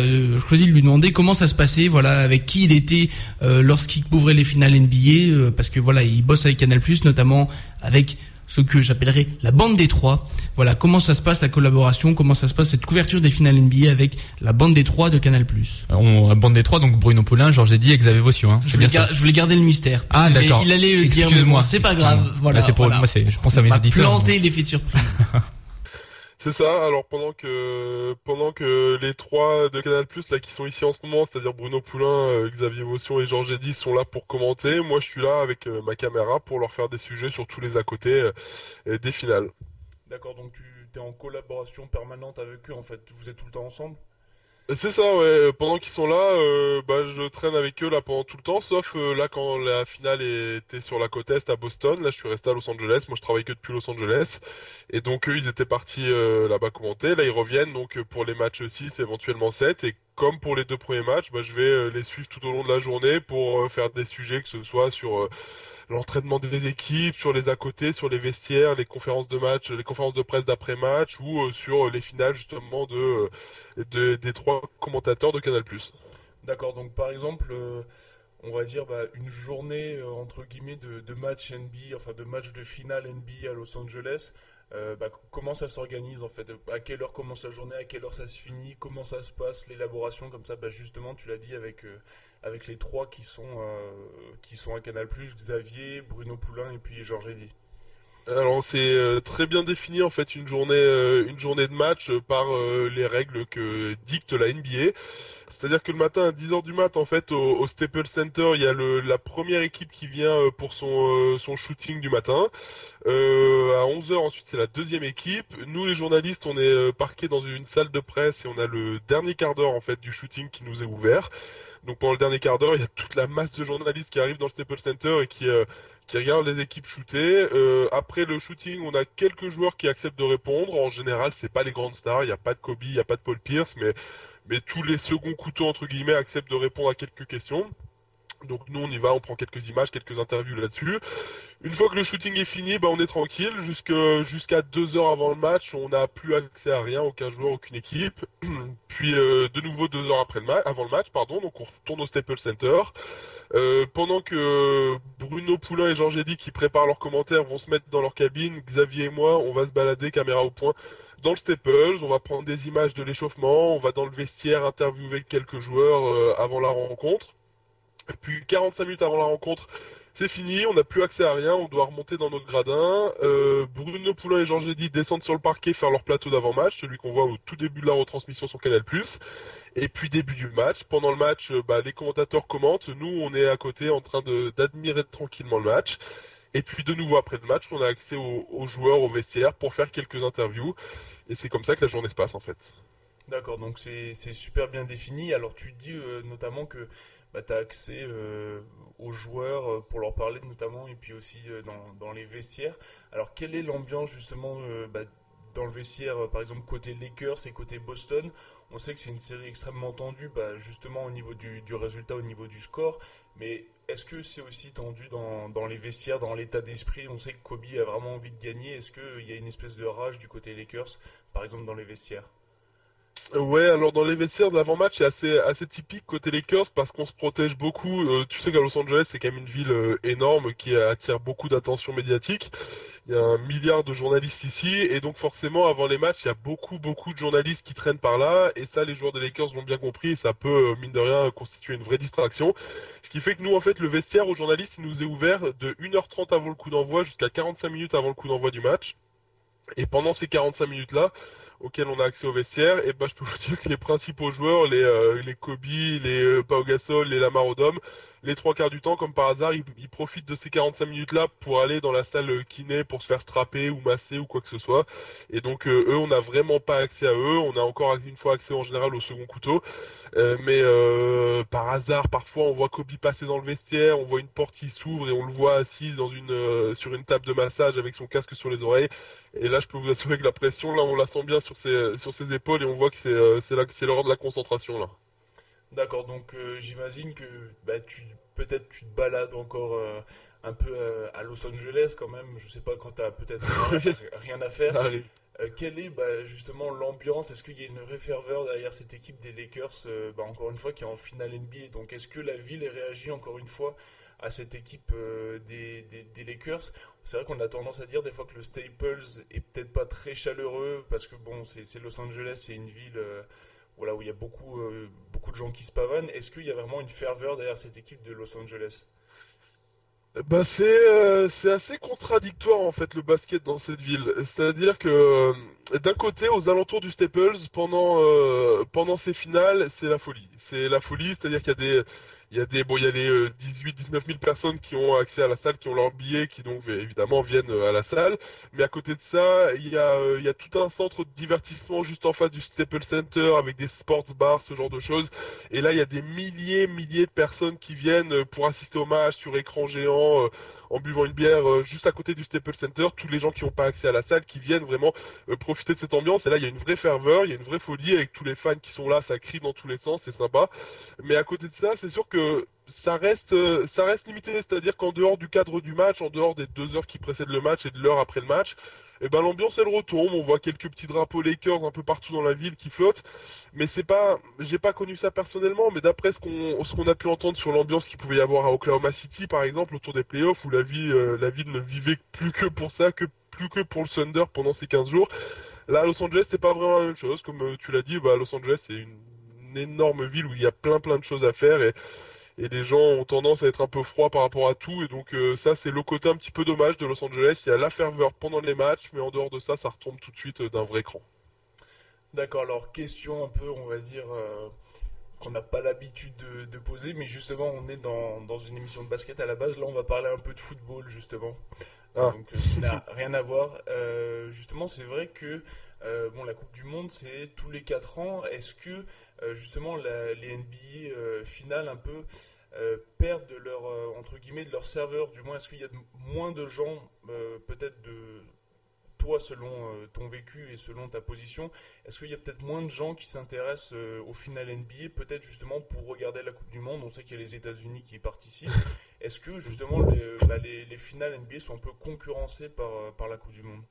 choisi de lui demander comment ça se passait, voilà, avec qui il était lorsqu'il couvrait les finales NBA, parce que voilà, il bosse avec Canal+, notamment avec ce que j'appellerais la bande des trois. Voilà, comment ça se passe la collaboration, comment ça se passe cette couverture des finales NBA avec la bande des trois de Canal+. On bande des trois, donc Bruno Poulain, Georges Eddy et Xavier Vossio. Hein. Je voulais, gar- je voulais garder le mystère. Ah, d'accord. Il allait le dire, mais Excuse-moi, bon, c'est pas grave. Voilà. Là, c'est pour- voilà. moi, c'est- je pense à mes auditeurs. planter l'effet de surprise. <laughs> C'est ça. Alors pendant que pendant que les trois de Canal Plus là qui sont ici en ce moment, c'est-à-dire Bruno Poulain, euh, Xavier Vaution et Georges Eddy sont là pour commenter. Moi, je suis là avec euh, ma caméra pour leur faire des sujets sur tous les à côté euh, des finales. D'accord, donc tu es en collaboration permanente avec eux en fait, vous êtes tout le temps ensemble? C'est ça, ouais. Pendant qu'ils sont là, euh, bah, je traîne avec eux là pendant tout le temps, sauf euh, là quand la finale était sur la côte est à Boston. Là, je suis resté à Los Angeles. Moi, je travaille que depuis Los Angeles. Et donc, eux, ils étaient partis euh, là-bas commenter. Là, ils reviennent donc euh, pour les matchs 6, éventuellement 7. Et comme pour les deux premiers matchs, bah, je vais euh, les suivre tout au long de la journée pour euh, faire des sujets, que ce soit sur euh, l'entraînement des équipes, sur les à côté, sur les vestiaires, les conférences de match, les conférences de presse d'après-match ou euh, sur les finales justement euh, de- des trois commentateurs de Canal+. D'accord, donc par exemple, euh, on va dire bah, une journée euh, entre guillemets de, match NBA, enfin de match de finale NBA à Los Angeles. euh, bah, comment ça s'organise en fait? À quelle heure commence la journée? À quelle heure ça se finit? Comment ça se passe l'élaboration? Comme ça bah, Justement, tu l'as dit avec euh, avec les trois qui sont euh, qui sont à Canal+, Xavier, Bruno Poulain et puis Georges Eddy. Alors c'est euh, très bien défini en fait une journée euh, une journée de match par les règles que dicte la NBA. C'est-à-dire que le matin à 10h du mat en fait au, au Staples Center, il y a le, la première équipe qui vient pour son son shooting du matin. À 11h ensuite c'est la deuxième équipe. Nous les journalistes, on est parqués dans une salle de presse et on a le dernier quart d'heure en fait du shooting qui nous est ouvert. Donc pendant le dernier quart d'heure, il y a toute la masse de journalistes qui arrivent dans le Staples Center et qui euh, regardent les équipes shooter. Euh, après le shooting, on a quelques joueurs qui acceptent de répondre. En général, c'est pas les grandes stars. Il n'y a pas de Kobe, il n'y a pas de Paul Pierce, mais mais tous les seconds couteaux entre guillemets acceptent de répondre à quelques questions. Donc nous on y va, on prend quelques images, quelques interviews là-dessus. Une fois que le shooting est fini, bah, on est tranquille. Jusqu'à deux heures avant le match, on n'a plus accès à rien, aucun joueur, aucune équipe. <clears throat> Puis euh, de nouveau deux heures après le avant le match, pardon, donc on retourne au Staples Center. Euh, pendant que Bruno Poulain et Georges Eddy qui préparent leurs commentaires vont se mettre dans leur cabine, Xavier et moi, on va se balader caméra au point dans le Staples, on va prendre des images de l'échauffement, on va dans le vestiaire interviewer quelques joueurs euh, avant la rencontre. Puis 45 minutes avant la rencontre, c'est fini, on n'a plus accès à rien, on doit remonter dans notre gradin. Euh, Bruno Poulain et Georges Eddy descendent sur le parquet faire leur plateau d'avant-match, celui qu'on voit au tout début de la retransmission sur Canal+. Et puis début du match, pendant le match, euh, bah, les commentateurs commentent, nous on est à côté en train d'admirer tranquillement le match. Et puis de nouveau après le match, on a accès aux, joueurs, aux vestiaires pour faire quelques interviews. Et c'est comme ça que la journée se passe en fait. D'accord, donc c'est super bien défini. Alors tu dis euh, notamment que bah, tu as accès euh, aux joueurs euh, pour leur parler notamment et puis aussi euh, dans, les vestiaires. Alors quelle est l'ambiance justement bah, dans le vestiaire, par exemple côté Lakers et côté Boston? On sait que c'est une série extrêmement tendue, bah, justement au niveau du, du résultat, au niveau du score. Mais est-ce que c'est aussi tendu dans, dans les vestiaires, dans l'état d'esprit? On sait que Kobe a vraiment envie de gagner. Est-ce qu'il y a une espèce de rage du côté Lakers, par exemple dans les vestiaires? Ouais, alors dans les vestiaires de l'avant-match, c'est assez, typique côté Lakers parce qu'on se protège beaucoup. Euh, tu sais qu'à Los Angeles, c'est quand même une ville euh, énorme qui attire beaucoup d'attention médiatique. Il y a un milliard de journalistes ici et donc forcément, avant les matchs, il y a beaucoup, beaucoup de journalistes qui traînent par là et ça, les joueurs des Lakers l'ont bien compris et ça peut, euh, mine de rien, constituer une vraie distraction. Ce qui fait que nous, en fait, le vestiaire aux journalistes, il nous est ouvert de 1h30 avant le coup d'envoi jusqu'à 45 minutes avant le coup d'envoi du match. Et pendant ces 45 minutes-là, auxquels on a accès au vestiaire, et ben je peux vous dire que les principaux joueurs, les euh, les Kobe, les euh, Pau Gasol, les Lamar Odom, les trois quarts du temps, comme par hasard, ils, profitent de ces 45 minutes-là pour aller dans la salle euh, kiné pour se faire strapper ou masser ou quoi que ce soit. Et donc euh, eux, on n'a vraiment pas accès à eux. On a encore une fois accès en général au second couteau. Euh, mais par hasard, parfois, on voit Kobe passer dans le vestiaire, on voit une porte qui s'ouvre et on le voit assis sur une table de massage avec son casque sur les oreilles. Et là, je peux vous assurer que la pression, là, on la sent bien sur ses épaules et on voit que c'est là que c'est l'heure de la concentration là. D'accord, donc euh, j'imagine que bah, tu peut-être tu te balades encore euh, un peu euh, à Los Angeles quand même. Je sais pas quand tu as peut-être <laughs> rien, à faire. Quelle est bah, justement l'ambiance? Est-ce qu'il y a une vraie ferveur derrière cette équipe des Lakers bah, Encore une fois, qui est en finale NBA. Donc est-ce que la ville réagit encore une fois à cette équipe des, des, des Lakers? C'est vrai qu'on a tendance à dire des fois que le Staples est peut-être pas très chaleureux parce que bon, c'est Los Angeles, c'est une ville voilà, où il y a beaucoup, euh, beaucoup de gens qui se pavanent. Est-ce qu'il y a vraiment une ferveur derrière cette équipe de Los Angeles? Bah c'est euh, c'est assez contradictoire en fait le basket dans cette ville. C'est-à-dire que euh, d'un côté aux alentours du Staples pendant pendant ces finales c'est la folie. C'est la folie, c'est-à-dire qu'il y a des il y a des bon il y a les 18 19 000 personnes qui ont accès à la salle, qui ont leur billet, qui donc évidemment viennent euh, à la salle. Mais à côté de ça il y a euh, il y a tout un centre de divertissement juste en face du Staples Center avec des sports bars, ce genre de choses. Et là il y a des milliers milliers de personnes qui viennent euh, pour assister au match sur écran géant. En buvant une bière euh, juste à côté du Staples Center, tous les gens qui n'ont pas accès à la salle, qui viennent vraiment euh, profiter de cette ambiance. Et là, il y a une vraie ferveur, il y a une vraie folie avec tous les fans qui sont là, ça crie dans tous les sens, c'est sympa. Mais à côté de ça, c'est sûr que ça reste, euh, ça reste limité, c'est-à-dire qu'en dehors du cadre du match, en dehors des deux heures qui précèdent le match et de l'heure après le match, eh ben l'ambiance elle retombe. On voit quelques petits drapeaux Lakers un peu partout dans la ville qui flottent, mais c'est pas, j'ai pas connu ça personnellement, mais d'après ce qu'on, ce qu'on a pu entendre sur l'ambiance qu'il pouvait y avoir à Oklahoma City par exemple autour des playoffs où la ville, euh, la ville ne vivait plus que pour ça, que plus que pour le Thunder pendant ces 15 jours. Là, à Los Angeles, c'est pas vraiment la même chose. Comme euh, tu l'as dit, bah, Los Angeles, c'est une, énorme ville où il y a plein plein de choses à faire et, et les gens ont tendance à être un peu froids par rapport à tout. Et donc euh, ça, c'est le côté un petit peu dommage de Los Angeles. Il y a la ferveur pendant les matchs, mais en dehors de ça, ça retombe tout de suite euh, d'un vrai cran. D'accord, alors question un peu, on va dire, euh, qu'on n'a pas l'habitude de, de poser, mais justement, on est dans, dans une émission de basket à la base. Là, on va parler un peu de football, justement. Ah. Donc, qui n'a rien à voir. Euh, justement, c'est vrai que bon, la Coupe du Monde, c'est tous les 4 ans. Est-ce que, justement, la- les NBA euh, finales, un peu, euh, perdent de leur, euh, entre guillemets, de leur serveur. Du moins, est-ce qu'il y a moins de gens, euh, peut-être de toi, selon euh, ton vécu et selon ta position, est-ce qu'il y a peut-être moins de gens qui s'intéressent euh, au final NBA, peut-être justement pour regarder la Coupe du Monde? On sait qu'il y a les États-Unis qui y participent. Est-ce que justement les, bah, les, les finales NBA sont un peu concurrencées euh, par la Coupe du Monde?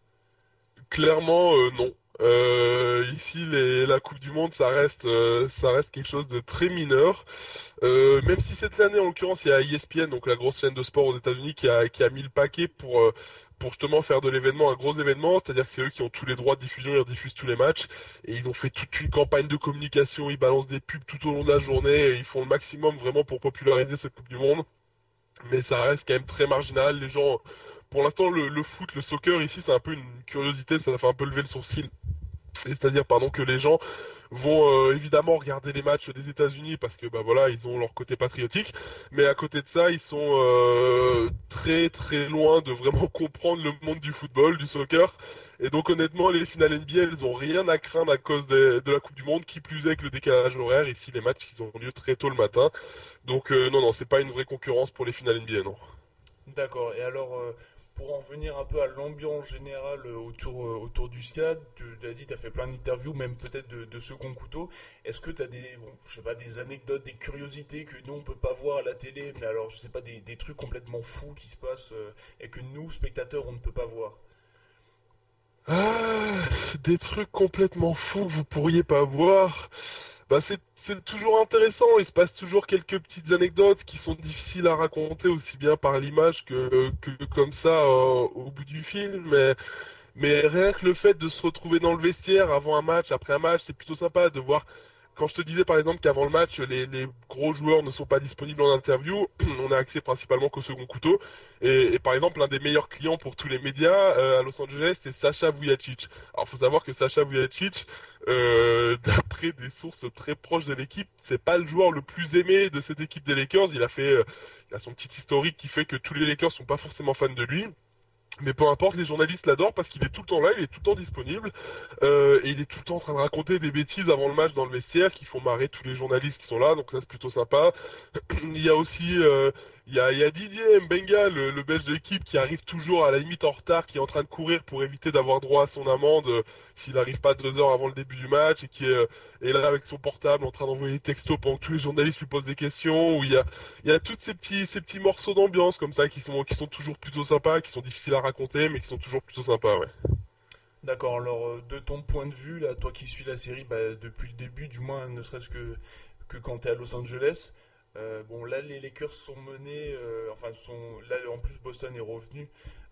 Clairement, euh, non. Euh, ici, les, la Coupe du Monde, ça reste, euh, ça reste quelque chose de très mineur. Même si cette année, en l'occurrence, il y a ESPN, donc la grosse chaîne de sport aux États-Unis, qui a, mis le paquet pour, justement faire de l'événement un gros événement. C'est-à-dire que c'est eux qui ont tous les droits de diffusion, ils rediffusent tous les matchs. Et ils ont fait toute une campagne de communication, ils balancent des pubs tout au long de la journée, ils font le maximum vraiment pour populariser cette Coupe du Monde. Mais ça reste quand même très marginal. Les gens, pour l'instant, le, foot, le soccer ici, c'est un peu une curiosité, ça fait un peu lever le sourcil. C'est-à-dire, pardon, que les gens vont euh, évidemment regarder les matchs des États-Unis parce que bah voilà, ils ont leur côté patriotique, mais à côté de ça, ils sont euh, très très loin de vraiment <laughs> comprendre le monde du football, du soccer. Et donc honnêtement, les finales NBA, elles ont rien à craindre à cause de la Coupe du Monde, qui plus est avec le décalage horaire. Ici, les matchs, ils ont lieu très tôt le matin. Donc euh, non, non, c'est pas une vraie concurrence pour les finales NBA, non. D'accord. Et alors, euh, pour en venir un peu à l'ambiance générale euh, autour, euh, autour du stade, tu l'as dit, tu as fait plein d'interviews, même peut-être de, second couteau. Est-ce que tu as des, je sais pas, des anecdotes, des curiosités que nous, on peut pas voir à la télé, mais alors, je sais pas, des, des trucs complètement fous qui se passent euh, et que nous, spectateurs, on ne peut pas voir? Ah, des trucs complètement fous que vous pourriez pas voir. Bah c'est toujours intéressant, il se passe toujours quelques petites anecdotes qui sont difficiles à raconter aussi bien par l'image que, que comme ça euh, au bout du film, mais mais rien que le fait de se retrouver dans le vestiaire avant un match, après un match, c'est plutôt sympa de voir. Quand je te disais par exemple qu'avant le match, les, gros joueurs ne sont pas disponibles en interview, <clears throat> on a accès principalement qu'au second couteau. Et, par exemple, l'un des meilleurs clients pour tous les médias euh, à Los Angeles, c'est Sacha Vujacic. Alors, faut savoir que Sacha Vujacic, euh, <laughs> d'après des sources très proches de l'équipe, c'est pas le joueur le plus aimé de cette équipe des Lakers. Il a fait, euh, il son petit historique qui fait que tous les Lakers sont pas forcément fans de lui. Mais peu importe, les journalistes l'adorent parce qu'il est tout le temps là, il est tout le temps disponible, euh, et il est tout le temps en train de raconter des bêtises avant le match dans le vestiaire qui font marrer tous les journalistes qui sont là, donc ça c'est plutôt sympa. <clears throat> il y a aussi, euh, il y a, Didier Mbenga, le, belge de l'équipe, qui arrive toujours à la limite en retard, qui est en train de courir pour éviter d'avoir droit à son amende euh, s'il n'arrive pas deux heures avant le début du match, et qui est, euh, est là avec son portable en train d'envoyer des textos pendant que tous les journalistes lui posent des questions, il y a, tous ces petits, ces petits morceaux d'ambiance comme ça qui sont, qui sont toujours plutôt sympas, qui sont difficiles à raconter, mais qui sont toujours plutôt sympas. D'accord, alors euh, de ton point de vue, là, toi qui suis la série bah, depuis le début, du moins ne serait-ce que, que quand tu es à Los Angeles, euh, bon là les Lakers sont menés, euh, enfin sont, là en plus Boston est revenu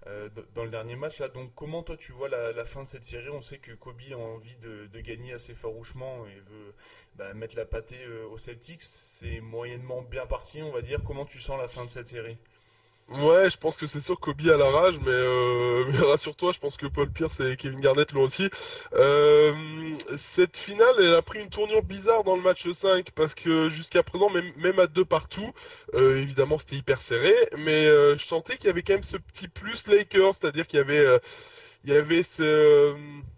euh, dans le dernier match, là, donc comment toi tu vois la, fin de cette série? On sait que Kobe a envie de, gagner assez farouchement et veut bah, mettre la pâtée aux Celtics, c'est moyennement bien parti on va dire, comment tu sens la fin de cette série? Ouais, je pense que c'est sûr que Kobe a la rage, mais, euh, <laughs> mais rassure-toi, je pense que Paul Pierce et Kevin Garnett l'ont aussi. Euh, cette finale, elle a pris une tournure bizarre dans le match 5, parce que jusqu'à présent, même, à deux partout, euh, évidemment c'était hyper serré, mais euh, je sentais qu'il y avait quand même ce petit plus Lakers, c'est-à-dire qu'il y avait... il y avait ce, euh,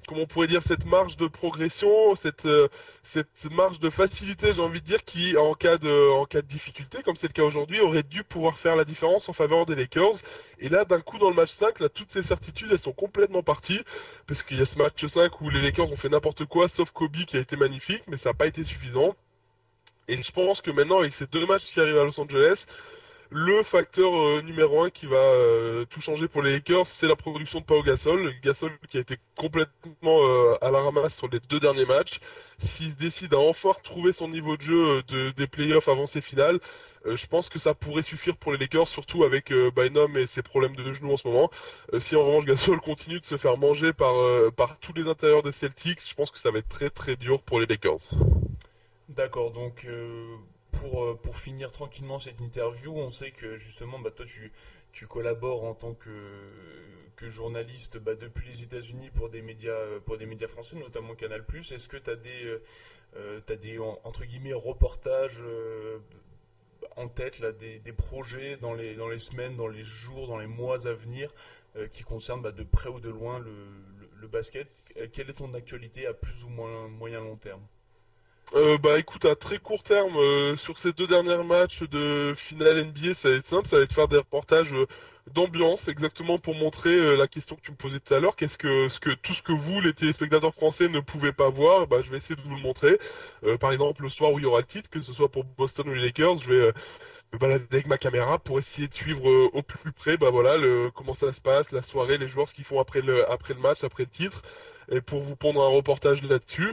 comment on pourrait dire, cette marge de progression, cette, euh, cette marge de facilité, j'ai envie de dire, qui, en cas de, en cas de difficulté, comme c'est le cas aujourd'hui, aurait dû pouvoir faire la différence en faveur des Lakers. Et là, d'un coup, dans le match 5, là, toutes ces certitudes, elles sont complètement parties, parce qu'il y a ce match 5 où les Lakers ont fait n'importe quoi, sauf Kobe qui a été magnifique, mais ça n'a pas été suffisant. Et je pense que maintenant, avec ces deux matchs qui arrivent à Los Angeles, le facteur euh, numéro un qui va euh, tout changer pour les Lakers, c'est la production de Pau Gasol. Gasol qui a été complètement euh, à la ramasse sur les deux derniers matchs. S'il se décide à enfin retrouver son niveau de jeu de, des playoffs avant ces finales, je pense que ça pourrait suffire pour les Lakers, surtout avec Bynum et ses problèmes de genoux en ce moment. Si en revanche Gasol <laughs> continue de se faire manger par, par tous les intérieurs des Celtics, je pense que ça va être très très dur pour les Lakers. D'accord, donc pour, euh, pour finir tranquillement cette interview, on sait que justement, bah, toi tu, collabores en tant que, journaliste bah, depuis les États-Unis pour des médias euh, pour des médias français, notamment Canal+. Est-ce que tu as des, euh, entre guillemets reportages en tête, là, des, projets dans les, semaines, dans les jours, dans les mois à venir qui concernent bah, de près ou de loin le, basket? Quelle est ton actualité à plus ou moins moyen long terme? Euh, bah écoute, à très court terme, euh, sur ces deux derniers matchs de finale NBA, ça va être simple, ça va être faire des reportages euh, d'ambiance, exactement pour montrer euh, la question que tu me posais tout à l'heure, qu'est-ce que, ce que tout ce que vous, les téléspectateurs français, ne pouvez pas voir, bah je vais essayer de vous le montrer. Euh, par exemple, le soir où il y aura le titre, que ce soit pour Boston ou les Lakers, je vais me balader avec ma caméra pour essayer de suivre au plus près, bah voilà, le, comment ça se passe, la soirée, les joueurs, ce qu'ils font après le, après le match, après le titre, et pour vous pondre un reportage là-dessus.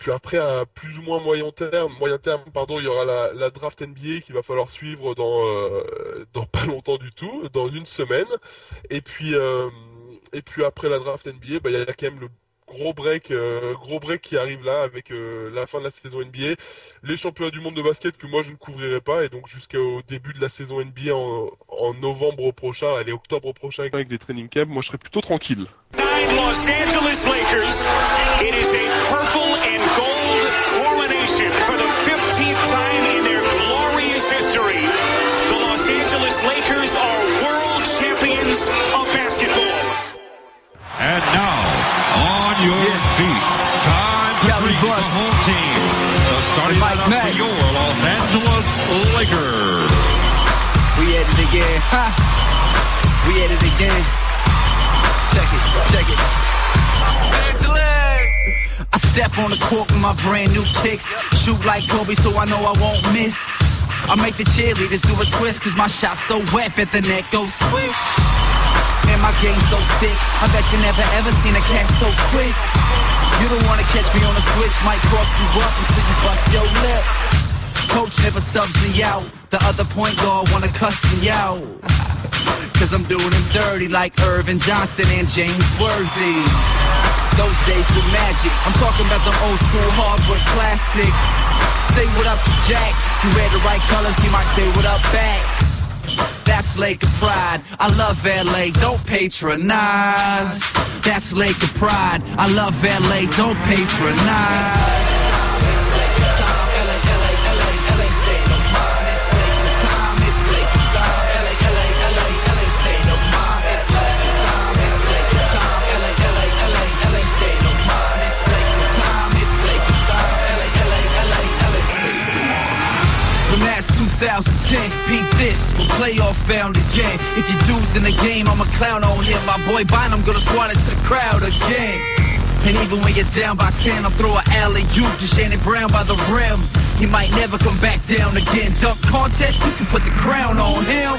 Puis après, à plus ou moins moyen terme, moyen terme, pardon, il y aura la, draft NBA qu'il va falloir suivre dans, euh, dans <laughs> pas longtemps du tout, dans une semaine. Et puis, euh, et puis après la draft NBA, bah, il y a quand même le gros break, euh, gros break qui arrive là avec la fin de la saison NBA, les championnats du monde de basket que moi je ne couvrirai pas, et donc jusqu'au début de la saison NBA en, en novembre prochain, allez octobre prochain avec les training camps, moi je serai plutôt tranquille. Night Los Angeles Lakers. It is a purple and gold coronation for the 15th time in their glorious history. The Los Angeles Lakers are world champions of basketball. And now, on your feet, time to Kelly greet the Buss. home team. The starting Mike lineup Mack. for your Los Angeles Lakers. We at it again. Ha! We at it again. Check it, check it. Los Angeles. I step on the court with my brand new kicks. Shoot like Kobe, so I know I won't miss. I make the cheerleaders do a twist, cause my shot's so wet, bet the net goes swish. And my game so sick, I bet you never ever seen a cat so quick. You don't wanna catch me on a switch, might cross you up until you bust your lip. Coach never subs me out. The other point guard wanna cuss me out. <laughs> Cause I'm doing them dirty like Irvin Johnson and James Worthy. Those days were magic. I'm talking about the old school hardwood classics. Say what up to Jack. If you wear the right colors, he might say what up back. That's Laker pride. I love LA, don't patronize. That's Laker pride. I love LA, don't patronize. 2010, beat this, we're playoff bound again. If you dudes in the game, I'm a clown on him. My boy Bynum gonna swat it to the crowd again. And even when you're down by 10, I'll throw a alley oop to Shannon Brown by the rim. He might never come back down again. Dunk contest, you can put the crown on him.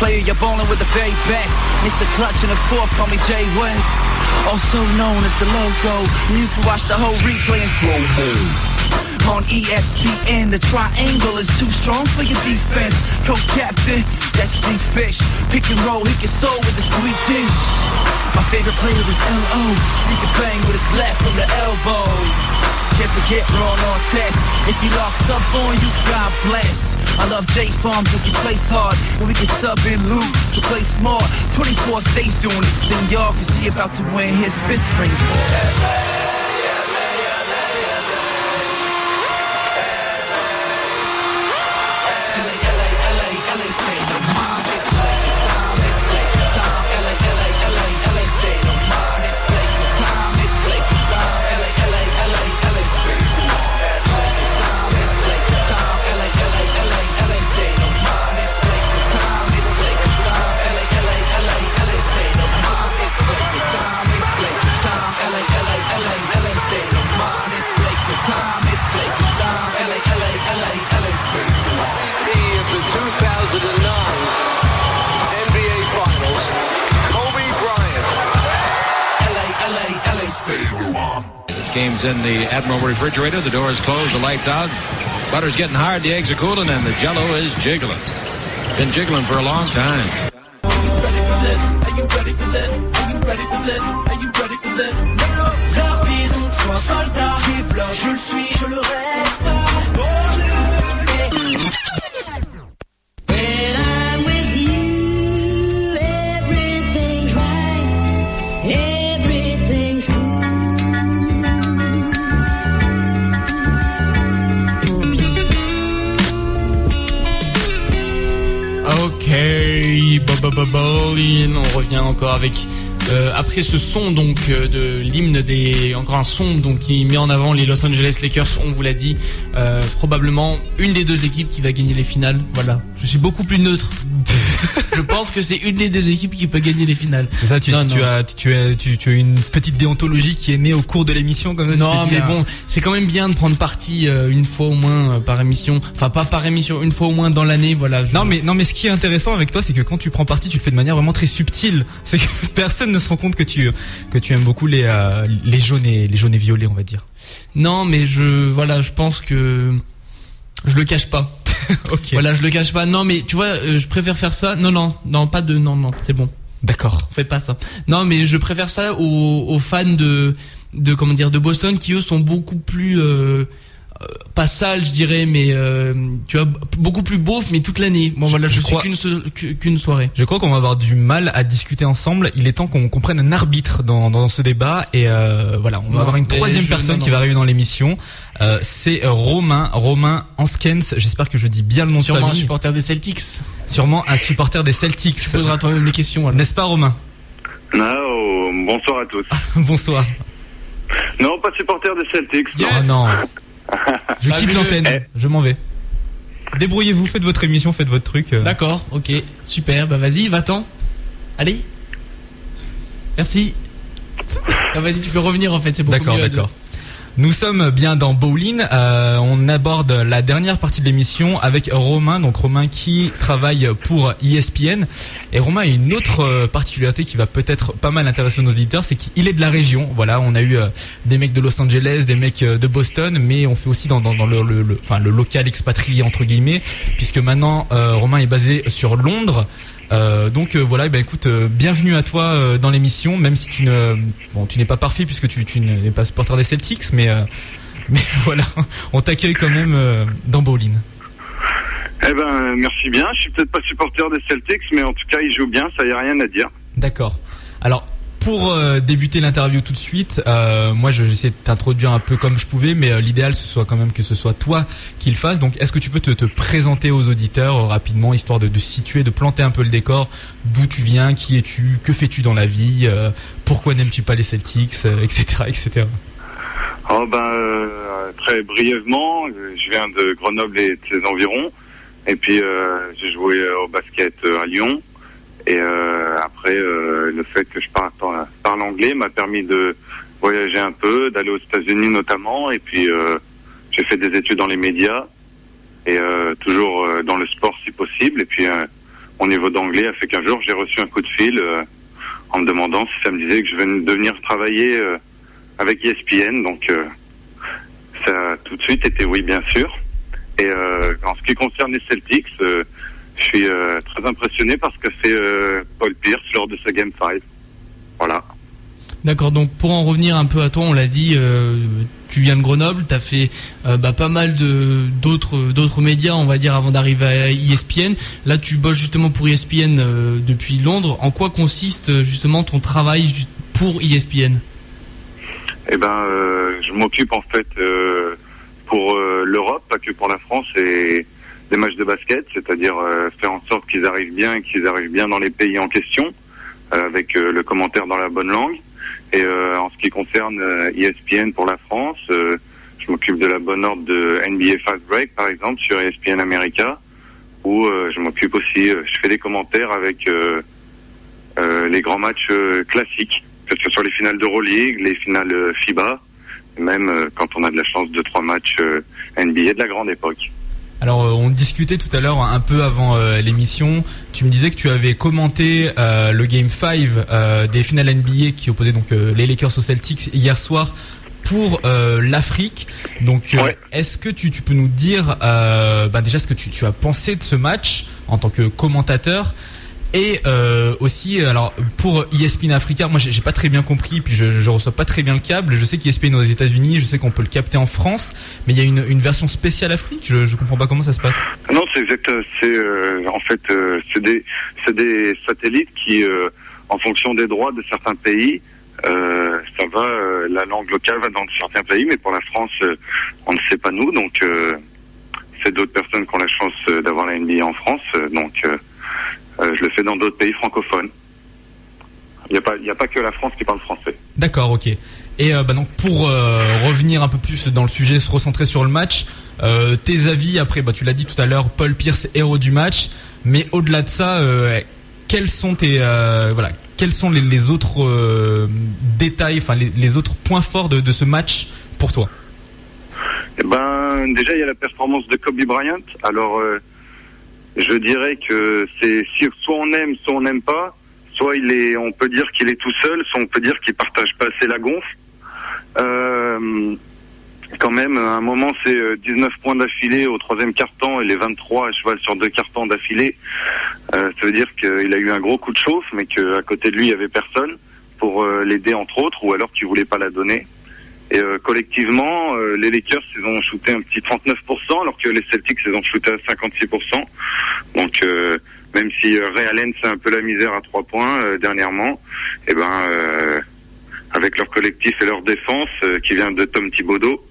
Player, you're bowling with the very best. Mr. Clutch in the fourth, call me Jay West. Also known as the logo. You can watch the whole replay in slow mo. On ESPN, the triangle is too strong for your defense. Co-captain, that's Steve Fish. Pick and roll, he can soul with the sweet dish. My favorite player is L.O. He can bang with his left from the elbow. Can't forget Ron on test. If he locks up on you, God bless. I love J Farm cause he plays hard. And we can sub in Luke to play smart. 24 states doing this thing, y'all. Cause he about to win his fifth ring for In the Admiral refrigerator. The door is closed, the lights out. Butter's getting hard, the eggs are cooling, and the jello is jiggling. Been jiggling for a long time. Are you ready for this? Are you ready for this? Are you ready for this? Are you ready for this? Je le suis, je le reste. On revient encore avec euh, après ce son donc euh, de l'hymne des encore un son donc qui met en avant les Los Angeles Lakers, on vous l'a dit, euh, probablement une des deux équipes qui va gagner les finales. Voilà, je suis beaucoup plus neutre. <laughs> <laughs> je pense que c'est une des deux équipes qui peut gagner les finales. Ça, tu, Non, tu non. as, tu, as, tu, tu as une petite déontologie qui est née au cours de l'émission, comme ça. Non, mais ah, bon, c'est quand même bien de prendre parti euh, une fois au moins euh, par émission. Enfin, pas par émission, une fois au moins dans l'année, voilà. je- Non mais non mais ce qui est intéressant avec toi c'est que quand tu prends parti tu le fais de manière vraiment très subtile. <laughs> C'est que personne ne se rend compte que tu que tu aimes beaucoup les euh, les jaunes et les jaunes et violets on va dire. Non, mais je, voilà, je pense que je le cache pas. <laughs> ok. Voilà, je le cache pas. Non, mais tu vois, euh, je préfère faire ça. Non, non, non, pas de, non, non, c'est bon. D'accord. Fais pas ça. Non, mais je préfère ça aux, aux fans de, de comment dire, de Boston qui eux sont beaucoup plus, euh, euh, pas sale, je dirais, mais euh, tu vois, beaucoup plus beauf, mais toute l'année. Moi, voilà, je, je suis crois- qu'une soirée. Je crois qu'on va avoir du mal à discuter ensemble. Il est temps qu'on qu'on prenne un arbitre dans, dans ce débat. Et euh, voilà, on va Non, avoir une troisième je- personne non, qui va arriver dans l'émission. Euh, C'est euh, Romain, Romain Anskens. J'espère que je dis bien le nom Sûrement de un famille. supporter des Celtics. Sûrement un supporter des Celtics. Tu poseras toi-même les questions. N'est-ce pas, Romain? Non, bonsoir à tous. <laughs> Bonsoir. Non, pas supporter des Celtics. Oh non. <laughs> Je quitte l'antenne. Eh. Je m'en vais. Débrouillez-vous, faites votre émission, faites votre truc. euh. D'accord, ok, super. Bah vas-y, va-t'en. Allez. Merci. Ah, vas-y, tu peux revenir en fait, c'est beaucoup D'accord, mieux deux. d'accord. Nous sommes bien dans Bowling. Euh, on aborde la dernière partie de l'émission avec Romain. Donc Romain qui travaille pour ESPN. Et Romain a une autre euh, particularité qui va peut-être pas mal intéresser nos auditeurs, c'est qu'il est de la région. Voilà, on a eu euh, des mecs de Los Angeles, des mecs euh, de Boston, mais on fait aussi dans, dans, dans le, le, le- enfin, le local expatrié entre guillemets, puisque maintenant euh, Romain est basé sur Londres. Euh, donc euh, voilà, eh ben écoute, euh, bienvenue à toi euh, dans l'émission, même si tu ne, bon, tu n'es pas parfait puisque tu, tu n'es pas supporter des Celtics, mais euh, <laughs> mais voilà, on t'accueille quand même euh, dans Bowling. Eh ben, merci bien. Je suis peut-être pas supporter des Celtics, mais en tout cas, ils jouent bien, ça y a rien à dire. D'accord. Alors pour euh, débuter l'interview tout de suite, euh, moi je- j'essaie de t'introduire un peu comme je pouvais, mais euh, l'idéal ce soit quand même que ce soit toi qui le fasses. Donc est-ce que tu peux te, te présenter aux auditeurs rapidement, histoire de, de situer, de planter un peu le décor, d'où tu viens, qui es-tu, que fais-tu dans la vie, pourquoi n'aimes-tu pas les Celtics, etc., etc. Oh ben, très brièvement, je viens de Grenoble et de ses environs. Et puis, j'ai joué au basket à Lyon. Et euh, après, euh, le fait que je parle, parle anglais m'a permis de voyager un peu, d'aller aux États-Unis notamment. Et puis, euh, j'ai fait des études dans les médias et toujours dans le sport si possible. Et puis, mon niveau d'anglais a fait qu'un jour, j'ai reçu un coup de fil en me demandant si ça me disait que je venais de venir travailler avec ESPN. Donc, ça a tout de suite été oui, bien sûr. Et euh, en ce qui concerne les Celtics, euh, je suis euh, très impressionné parce que c'est euh, Paul Pierce lors de ce Game 5. Voilà. D'accord, donc pour en revenir un peu à toi, on l'a dit, euh, tu viens de Grenoble, tu as fait bah, pas mal d'autres médias, on va dire, avant d'arriver à ESPN. Là, tu bosses justement pour ESPN depuis Londres. En quoi consiste justement ton travail pour ESPN Eh ben, je m'occupe en fait pour l'Europe, pas que pour la France, et des matchs de basket, c'est-à-dire euh, faire en sorte qu'ils arrivent bien, et qu'ils arrivent bien dans les pays en question, euh, avec euh, le commentaire dans la bonne langue. Et en ce qui concerne ESPN pour la France, je m'occupe de la bonne ordre de NBA Fast Break, par exemple, sur E ESPN America, où je m'occupe aussi, je fais des commentaires avec les grands matchs classiques, que ce soit les finales d'Euroleague, les finales FIBA, même quand on a de la chance de trois matchs NBA de la grande époque. Alors euh, on discutait tout à l'heure un peu avant euh, l'émission, tu me disais que tu avais commenté euh, le Game 5 euh, des finales NBA qui opposaient donc euh, les Lakers aux Celtics hier soir pour euh, l'Afrique. Donc euh, est-ce que tu, tu peux nous dire euh, bah, déjà ce que tu, tu as pensé de ce match en tant que commentateur et euh, aussi, alors pour ESPN Africa, moi j'ai pas très bien compris, puis je, je reçois pas très bien le câble. Je sais qu'ESPN est aux États-Unis, je sais qu'on peut le capter en France, mais il y a une, une version spéciale Afrique. Je, je comprends pas comment ça se passe. Non, c'est exact. C'est euh, en fait euh, c'est des c'est des satellites qui, euh, en fonction des droits de certains pays, euh, ça va. euh, la langue locale va dans certains pays, mais pour la France, euh, on ne sait pas nous. Donc euh, c'est d'autres personnes qui ont la chance euh, d'avoir la NBA en France. donc je le fais dans d'autres pays francophones. Il n'y a pas il y a pas que la France qui parle français. D'accord, ok. Et euh, bah donc pour euh, revenir un peu plus dans le sujet, se recentrer sur le match, euh, tes avis après, bah tu l'as dit tout à l'heure, Paul Pierce héros du match, mais au-delà de ça, euh, quels sont tes euh, voilà, quels sont les, les autres euh, détails, enfin les, les autres points forts de, de ce match pour toi? Eh ben, déjà, il y a la performance de Kobe Bryant. Alors, euh, je dirais que c'est soit on aime, soit on n'aime pas. Soit il est, on peut dire qu'il est tout seul, soit on peut dire qu'il partage pas assez la gonfle. Euh, quand même, à un moment, c'est euh, 19 points d'affilée au troisième quart-temps et les 23 à cheval sur deux quart-temps d'affilée. Euh, ça veut dire qu'il a eu un gros coup de chauffe, mais qu'à côté de lui, il y avait personne pour euh, l'aider, entre autres, ou alors qu'il voulait pas la donner. Et euh, collectivement, euh, les Lakers, ils ont shooté un petit 39%, alors que les Celtics, ils ont shooté à 56%. Donc, euh, même si euh, Ray Allen, c'est un peu la misère à trois points euh, dernièrement, et ben, euh, avec leur collectif et leur défense, euh, qui vient de Tom Thibodeau,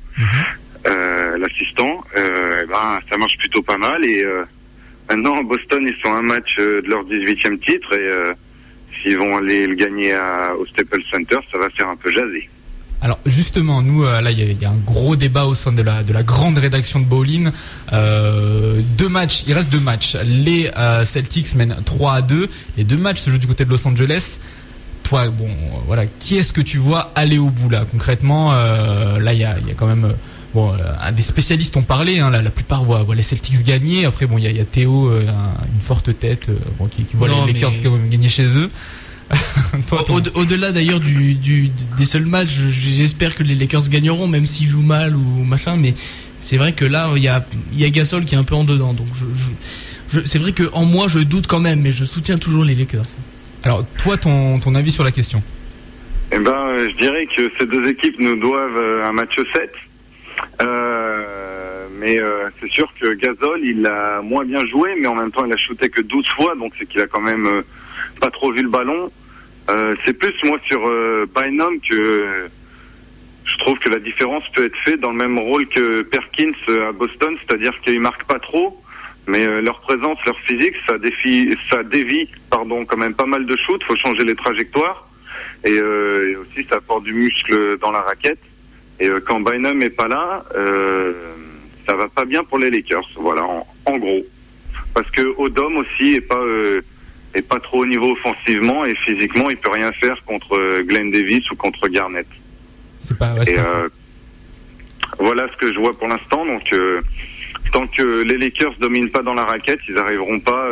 euh, l'assistant, euh, eh ben, ça marche plutôt pas mal. Et euh, maintenant, Boston, ils sont à un match de leur 18e titre, et euh, s'ils vont aller le gagner à- au Staples Center, ça va faire un peu jaser. Alors justement, nous euh, là il y, a- il y a un gros débat au sein de la de la grande rédaction de Bowling. Euh, deux matchs, il reste deux matchs. Les euh, Celtics mènent 3 à 2. Les deux matchs se jouent du côté de Los Angeles. Toi, bon, voilà, qui est-ce que tu vois aller au bout là? Concrètement euh, Là, il y a, il y a quand même bon, euh, un des spécialistes ont parlé. Hein, là, la plupart voient, voient les Celtics gagner. Après, bon, il y a, il y a Théo, euh, un- une forte tête, euh, bon, qui, qui voit Non, les Lakers mais- quand même gagner chez eux. <laughs> Au- Au-delà d'ailleurs du, du- des seuls matchs, je- j'espère que les Lakers gagneront, même s'ils jouent mal ou machin. Mais c'est vrai que là, il y a, il y a Gasol qui est un peu en dedans. Donc je, je- je- c'est vrai que en moi, je doute quand même, mais je soutiens toujours les Lakers. Alors, toi, ton, ton avis sur la question? Eh ben, je dirais que ces deux équipes nous doivent euh, un match 7. Euh, mais euh, c'est sûr que Gasol, il a moins bien joué, mais en même temps, il a shooté que 12 fois, donc c'est qu'il a quand même euh, pas trop vu le ballon. Euh, c'est plus moi sur euh, Bynum que je trouve que la différence peut être faite dans le même rôle que Perkins euh, à Boston, c'est-à-dire qu'ils marquent pas trop, mais euh, leur présence, leur physique, ça défie, ça dévie, pardon, quand même pas mal de shoots. Faut changer les trajectoires et, euh, et aussi ça apporte du muscle dans la raquette. Et quand Bynum est pas là, euh, ça va pas bien pour les Lakers. Voilà, en, en gros, parce que Odom aussi est pas euh, est pas trop au niveau offensivement et physiquement, il peut rien faire contre euh, Glenn Davis ou contre Garnett. C'est pas. ouais, c'est Et pas- euh, voilà ce que je vois pour l'instant. Donc, euh, tant que les Lakers dominent pas dans la raquette, ils arriveront pas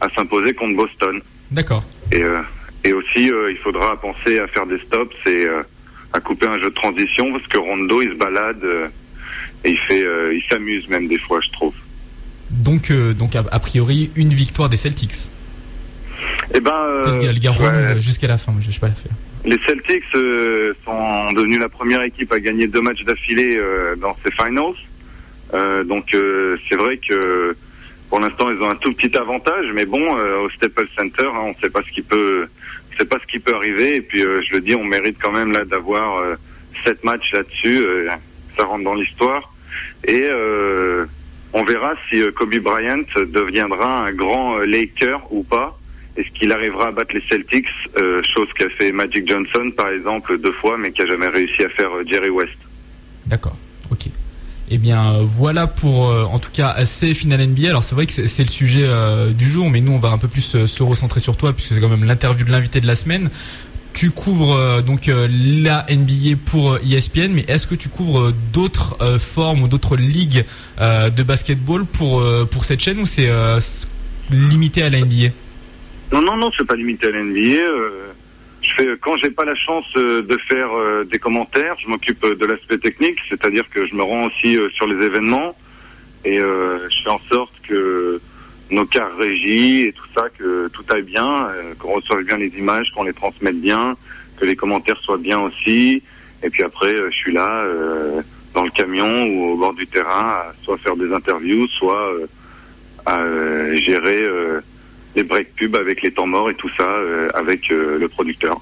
à s'imposer contre Boston. D'accord. Et, euh, et aussi, euh, il faudra penser à faire des stops et euh, à couper un jeu de transition parce que Rondo, il se balade et il fait, il s'amuse même des fois, je trouve. Donc, donc a, a priori, une victoire des Celtics. Eh ben, euh, le ouais. jusqu'à la fin, je sais pas la faire. Les Celtics euh, sont devenus la première équipe à gagner deux matchs d'affilée euh, dans ces finals. Euh, donc euh, c'est vrai que pour l'instant ils ont un tout petit avantage, mais bon euh, au Staples Center, hein, on ne sait pas ce qui peut, on sait pas ce qui peut arriver. Et puis euh, je le dis, on mérite quand même là d'avoir euh, sept matchs là-dessus. euh, ça rentre dans l'histoire et euh, on verra si euh, Kobe Bryant deviendra un grand Laker ou pas. Est-ce qu'il arrivera à battre les Celtics, euh, chose qu'a fait Magic Johnson par exemple deux fois, mais qui a jamais réussi à faire euh, Jerry West? D'accord, ok. Eh bien, euh, voilà pour, en tout cas, ces finales NBA. Alors, c'est vrai que c'est le sujet du jour, mais nous, on va un peu plus se recentrer sur toi, puisque c'est quand même l'interview de l'invité de la semaine. Tu couvres donc la NBA pour ESPN, mais est-ce que tu couvres d'autres formes ou d'autres ligues de basketball pour pour cette chaîne ou c'est limité à la NBA Non, non, non, c'est pas limité à l'NBA. Euh, je fais quand j'ai pas la chance euh, de faire euh, des commentaires, je m'occupe de l'aspect technique, c'est-à-dire que je me rends aussi sur les événements et je fais en sorte que nos cars régies et tout ça, que tout aille bien, qu'on reçoive bien les images, qu'on les transmette bien, que les commentaires soient bien aussi. Et puis après, je suis là euh, dans le camion ou au bord du terrain, à soit faire des interviews, soit euh, à euh, gérer les break pubs avec les temps morts et tout ça euh, avec euh, le producteur.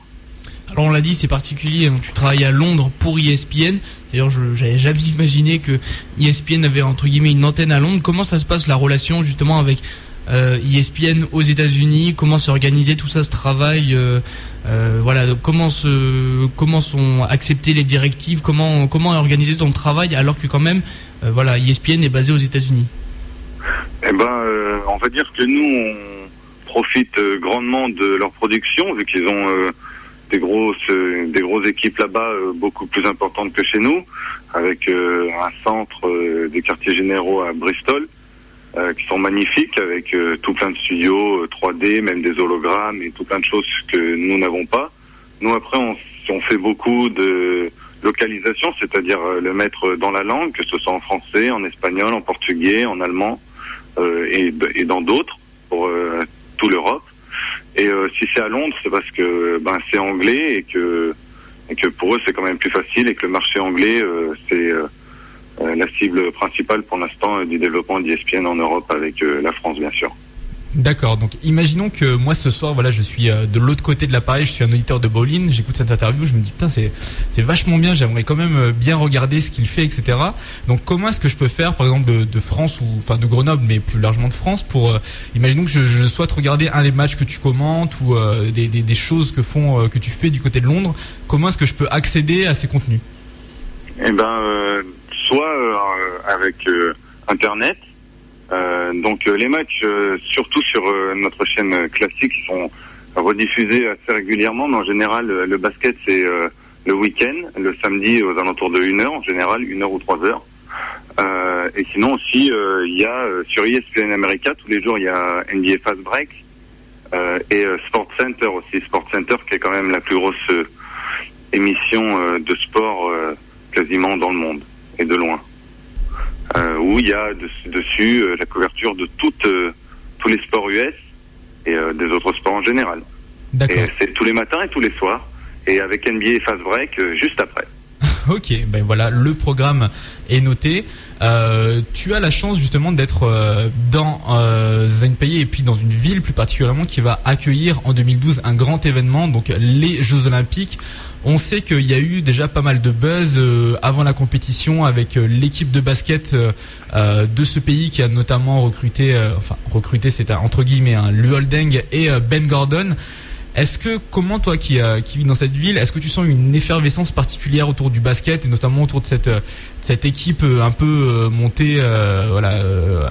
Alors on l'a dit, c'est particulier. hein, Tu travailles à Londres pour E ESPN. D'ailleurs, je j'avais jamais <laughs> imaginé que E ESPN avait entre guillemets une antenne à Londres. Comment ça se passe la relation justement avec euh, ESPN aux États-Unis? Comment s'est organisé tout ça, ce travail Voilà, donc comment se comment sont acceptées les directives? Comment comment est organisé ton travail alors que quand même, voilà, ESPN est basé aux États-Unis? Eh ben, on va dire que nous, on profite euh, grandement de leur production, vu qu'ils ont euh, des grosses, euh, des grosses équipes là-bas, beaucoup plus importantes que chez nous, avec un centre des quartiers généraux à Bristol, qui sont magnifiques, avec tout plein de studios euh, 3D, même des hologrammes et tout plein de choses que nous n'avons pas. Nous, après, on, fait beaucoup de localisation, c'est-à-dire le mettre dans la langue, que ce soit en français, en espagnol, en portugais, en allemand et, et dans d'autres pour l'Europe. Et euh, si c'est à Londres, c'est parce que ben c'est anglais et que et que pour eux c'est quand même plus facile et que le marché anglais euh, c'est euh, la cible principale pour l'instant du développement d'ESPN en Europe avec la France bien sûr. D'accord, donc imaginons que moi ce soir, voilà, je suis euh, de l'autre côté de l'appareil, je suis un auditeur de Bowling, j'écoute cette interview, je me dis putain c'est c'est vachement bien, j'aimerais quand même euh, bien regarder ce qu'il fait, etc. Donc comment est-ce que je peux faire, par exemple de, de France ou enfin de Grenoble, mais plus largement de France, pour euh, imaginons que je, je souhaite regarder un des matchs que tu commentes ou euh, des, des, des choses que font que tu fais du côté de Londres, comment est-ce que je peux accéder à ces contenus? Eh ben, soit avec Internet. Euh, donc euh, les matchs, euh, surtout sur notre chaîne classique, sont rediffusés assez régulièrement. Mais en général, le basket c'est le week-end, le samedi aux alentours de 1 heure en général, 1 heure ou 3 heures. Euh, et sinon aussi, il y a euh, sur ESPN America tous les jours il y a NBA Fast Break et Sport Center aussi. Sport Center qui est quand même la plus grosse émission de sport quasiment dans le monde et de loin. Euh, où il y a dessus, dessus, euh, la couverture de toutes, euh, tous les sports US et euh, des autres sports en général. Et c'est tous les matins et tous les soirs. Et avec NBA Fast Break euh, juste après. <laughs> Ok, ben voilà, le programme est noté. Euh, tu as la chance justement d'être euh, dans euh, un pays et puis dans une ville plus particulièrement qui va accueillir en 2012 un grand événement, donc les Jeux Olympiques. On sait qu'il y a eu déjà pas mal de buzz euh, avant la compétition avec l'équipe de basket de ce pays qui a notamment recruté, enfin recruté c'est entre guillemets un Luoldeng et Ben Gordon. Est-ce que, comment toi qui, euh, vis dans cette ville, est-ce que tu sens une effervescence particulière autour du basket et notamment autour de cette, euh, équipe euh, un peu euh, montée, voilà,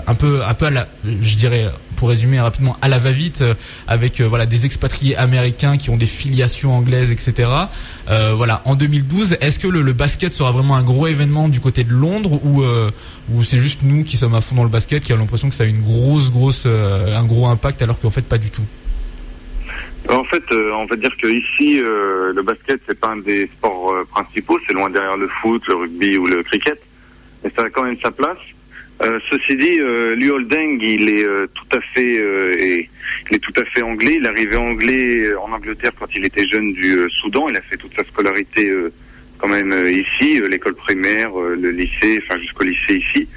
un peu, un peu à la, je dirais, pour résumer rapidement, à la va-vite, avec voilà des expatriés américains qui ont des filiations anglaises, etc. Voilà, en 2012, est-ce que le, basket sera vraiment un gros événement du côté de Londres ou c'est juste nous qui sommes à fond dans le basket qui a l'impression que ça a une grosse, grosse, un gros impact alors qu'en fait pas du tout? En fait, euh, on va dire que ici, euh, le basket, c'est pas un des sports euh, principaux. C'est loin derrière le foot, le rugby ou le cricket. Mais ça a quand même sa place. Euh, ceci dit, euh, Liu Holding, il est euh, tout à fait, et- il est tout à fait anglais. Il est arrivé anglais en Angleterre quand il était jeune du Soudan. Il a fait toute sa scolarité quand même ici, l'école primaire, le lycée, enfin jusqu'au lycée ici,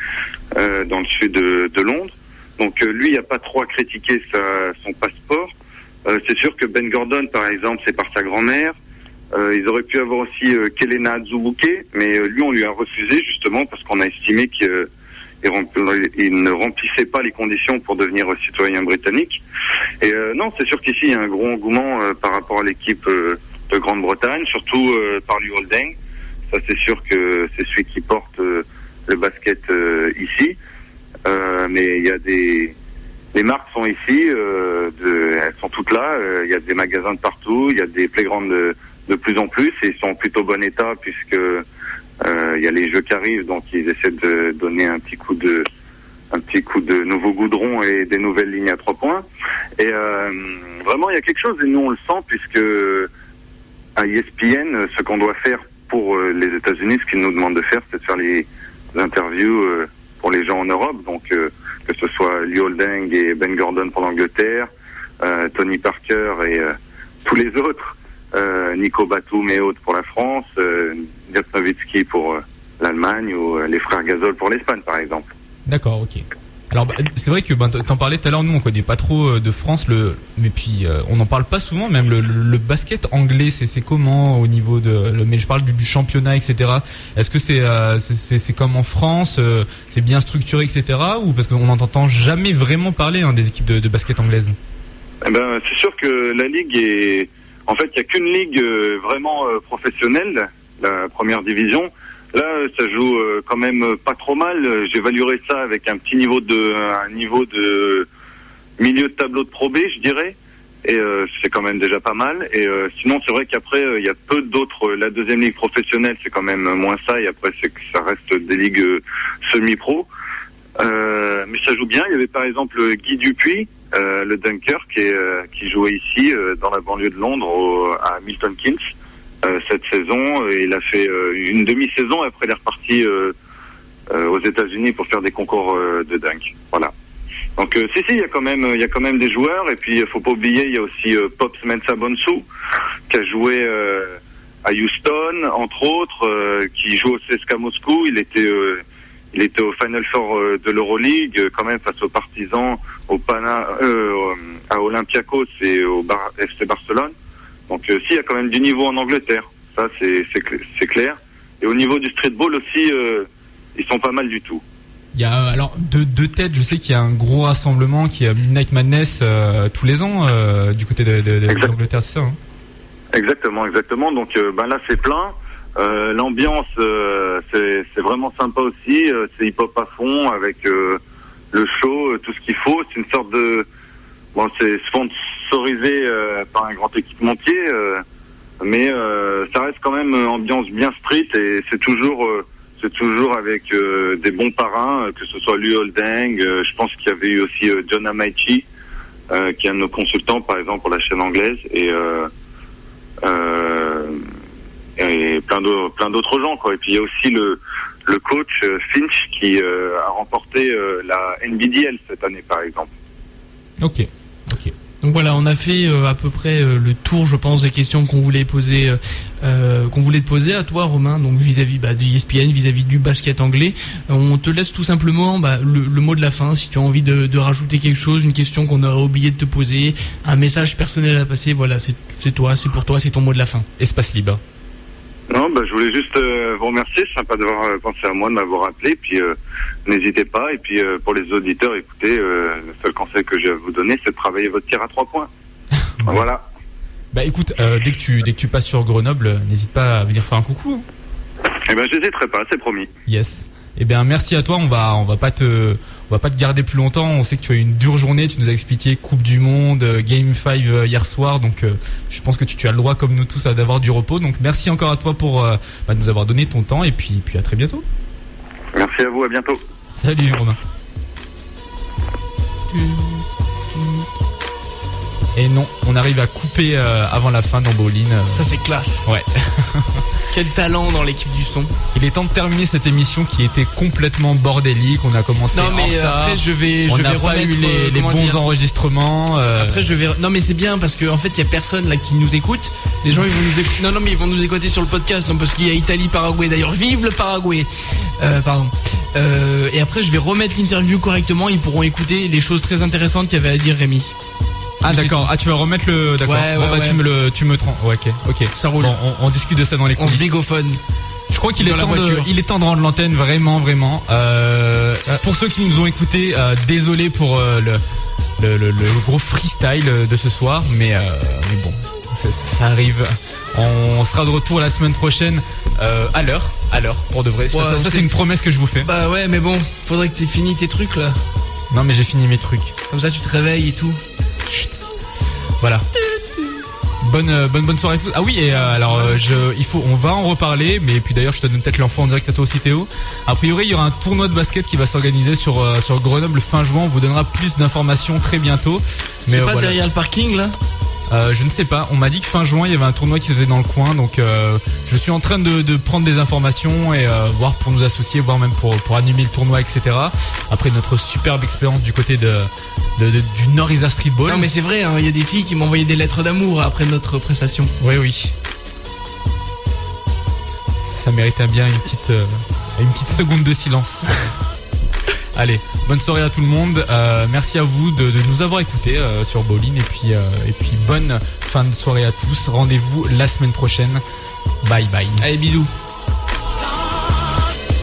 dans le sud de, de Londres. Donc lui, il n'y a pas trop à critiquer sa- son passeport. Euh, c'est sûr que Ben Gordon, par exemple, c'est par sa grand-mère. Euh, ils auraient pu avoir aussi euh, Kelena Azubuke, mais euh, lui, on lui a refusé justement parce qu'on a estimé qu'il euh, ne remplissait pas les conditions pour devenir citoyen britannique. Et non, c'est sûr qu'ici, il y a un gros engouement par rapport à l'équipe de Grande-Bretagne, surtout par Liu Holding. Ça, c'est sûr que c'est celui qui porte le basket ici. Mais il y a des les marques sont ici, euh, de, elles sont toutes là. euh, Il y a des magasins de partout, il y a des playgrounds de, de plus en plus et ils sont en plutôt bon état puisque euh, il y a les jeux qui arrivent, donc ils essaient de donner un petit coup de un petit coup de nouveau goudron et des nouvelles lignes à trois points. Et euh, vraiment, il y a quelque chose et nous on le sent puisque à ESPN, ce qu'on doit faire pour les États-Unis, ce qu'ils nous demandent de faire, c'est de faire les interviews pour les gens en Europe, donc que ce soit Liu Holding et Ben Gordon pour l'Angleterre, euh, Tony Parker et euh, tous les autres, euh, Nico Batum et autres pour la France, euh, pour euh, l'Allemagne ou euh, les frères Gasol pour l'Espagne, par exemple. D'accord, ok. Alors bah, c'est vrai que ben, t'en parlais tout à l'heure, nous on connaît pas trop euh, de France, le, mais puis euh, on n'en parle pas souvent, même le, le- basket anglais, c'est comment au niveau de, le, mais je parle du, du championnat, etc. Est-ce que c'est euh, c'est- comme en France, euh, c'est bien structuré, etc. Ou parce qu'on n'entend jamais vraiment parler hein, des équipes de, de basket anglaises? Eh ben, c'est sûr que la ligue est. En fait, il n'y a qu'une ligue euh, vraiment euh, professionnelle, la première division. Là, ça joue euh, quand même pas trop mal. J'évaluerais ça avec un petit niveau de, un niveau de milieu de tableau de Pro B, je dirais. Et euh, c'est quand même déjà pas mal. Et euh, sinon, c'est vrai qu'après, euh, il y a peu d'autres. La deuxième ligue professionnelle, c'est quand même moins ça. Et après, c'est que ça reste des ligues euh, semi-pro. Mais ça joue bien. Il y avait par exemple Guy Dupuis, le dunker, qui, qui jouait ici dans la banlieue de Londres au- à Milton Keynes cette saison. Il a fait euh, une demi-saison. Après, il est reparti euh, euh, aux États-Unis pour faire des concours euh, de dunk. Voilà. Donc euh, si si, il y a quand même y a quand même des joueurs et puis il faut pas oublier il y a aussi euh, Pops Mensah Bonsu qui a joué euh, à Houston, entre autres, euh, qui joue au CSKA Moscou. Il était, euh, il était au Final Four euh, de l'Euroleague, euh, quand même face aux Partisans, au Pana, euh, à Olympiakos et au Bar- FC Barcelone. Donc, euh, si, il y a quand même du niveau en Angleterre. Ça, c'est c'est cl- c'est clair. Et au niveau du streetball aussi, euh, ils sont pas mal du tout. Il y a euh, alors deux, deux têtes. Je sais qu'il y a un gros rassemblement qui est Midnight Madness euh, tous les ans euh, du côté de, de, de l'Angleterre, c'est ça hein? Exactement, exactement. Donc euh, ben là c'est plein. Euh, L'ambiance euh, c'est c'est vraiment sympa aussi. Euh, c'est hip hop à fond avec euh, le show, tout ce qu'il faut. C'est une sorte de bon c'est sponsorisé euh, par un grand équipementier, euh, mais euh, ça reste quand même ambiance bien street et c'est toujours c'est toujours avec des bons parrains, que ce soit lui Holding. je pense qu'il y avait eu aussi John Amaichi, qui est un de nos consultants par exemple pour la chaîne anglaise et plein d'autres plein d'autres gens quoi et puis il y a aussi le le coach Finch qui a remporté la NBDL cette année par exemple Ok. Donc voilà, on a fait euh, à peu près euh, le tour, je pense, des questions qu'on voulait poser, euh, qu'on voulait te poser à toi, Romain. Donc vis-à-vis bah, de ESPN, vis-à-vis du basket anglais, on te laisse tout simplement bah, le, le mot de la fin. Si tu as envie de, de rajouter quelque chose, une question qu'on aurait oublié de te poser, un message personnel à passer, voilà, c'est c'est toi, c'est pour toi, c'est ton mot de la fin. Espace libre. Non bah, je voulais juste euh, vous remercier. C'est sympa d'avoir euh, pensé à moi de m'avoir appelé. Puis euh, n'hésitez pas. Et puis euh, pour les auditeurs écoutez euh, le seul conseil que j'ai à vous donner c'est de travailler votre tir à trois points. <laughs> Voilà. Bah écoute, dès que tu dès que tu passes sur Grenoble, n'hésite pas à venir faire un coucou. et ben j'hésiterai pas c'est promis. Yes. Eh bien, merci à toi. On va, on va pas te, on va pas te garder plus longtemps. On sait que tu as eu une dure journée. Tu nous as expliqué Coupe du Monde, euh, Game 5 euh, hier soir. Donc, euh, je pense que tu, tu as le droit, comme nous tous, à- d'avoir du repos. Donc, merci encore à toi pour euh, bah, nous avoir donné ton temps. Et puis, puis à très bientôt. merci à vous à bientôt Salut Romain. Et non, on arrive à couper euh, avant la fin dans Bowling. Ça c'est classe. Ouais. <laughs> Quel talent dans l'équipe du son. Il est temps de terminer cette émission qui était complètement bordélique. On a commencé Non, mais, euh, retard. après, je vais- on je n'a vais pas remettre, eu les, euh, bons dire enregistrements. euh, Après je vais non mais c'est bien parce que en fait il y a personne là qui nous écoute. Les gens ils vont nous écouter. Non non mais ils vont nous écouter sur le podcast non parce qu'il y a Italie Paraguay d'ailleurs vive le Paraguay. Euh, pardon. Euh, et après je vais remettre l'interview correctement. Ils pourront écouter les choses très intéressantes qu'il y avait à dire Rémi. Ah d'accord. Ah tu vas remettre le. D'accord. Ouais, bon ouais, bah ouais. tu me le, tu me trans. Ouais, ok, ok. Ça roule. Bon, on, on discute de ça dans les On se coulisses. bigophone. Je crois qu'il est temps de, il est temps de rendre l'antenne vraiment, vraiment. Euh, pour ceux qui nous ont écoutés, euh, désolé pour euh, le, le, le- le gros freestyle euh, de ce soir, mais, euh, mais bon, ça, ça arrive. On sera de retour la semaine prochaine euh, à l'heure, à l'heure pour de vrai. Ça, Ouais, ça, on ça, sait- c'est une promesse que je vous fais. Bah ouais mais bon faudrait que t'aies fini tes trucs là. Non mais j'ai fini mes trucs. Comme ça tu te réveilles et tout. Voilà. Bonne, euh, bonne bonne soirée à tous. Ah oui et euh, alors euh, je il faut on va en reparler mais puis d'ailleurs je te donne peut-être l'info en direct à toi aussi Théo. A priori il y aura un tournoi de basket qui va s'organiser sur euh, sur Grenoble fin juin. On vous donnera plus d'informations très bientôt. Mais C'est pas voilà. derrière le parking là? Euh, je ne sais pas. On m'a dit que fin juin il y avait un tournoi qui se faisait dans le coin donc euh, je suis en train de, de prendre des informations et euh, voir pour nous associer, voir même pour pour animer le tournoi etc. Après notre superbe expérience du côté de, de- de- du Nord Isar Streetball. Non mais c'est vrai hein, il y a des filles qui m'ont envoyé des lettres d'amour après notre prestation. Oui, oui. Ça méritait bien une petite, euh, une petite seconde de silence. <laughs> Allez, bonne soirée à tout le monde. Euh, merci à vous de, nous avoir écoutés euh, sur Bowling et puis euh, et puis bonne fin de soirée à tous. Rendez-vous la semaine prochaine. Bye bye. Allez bisous.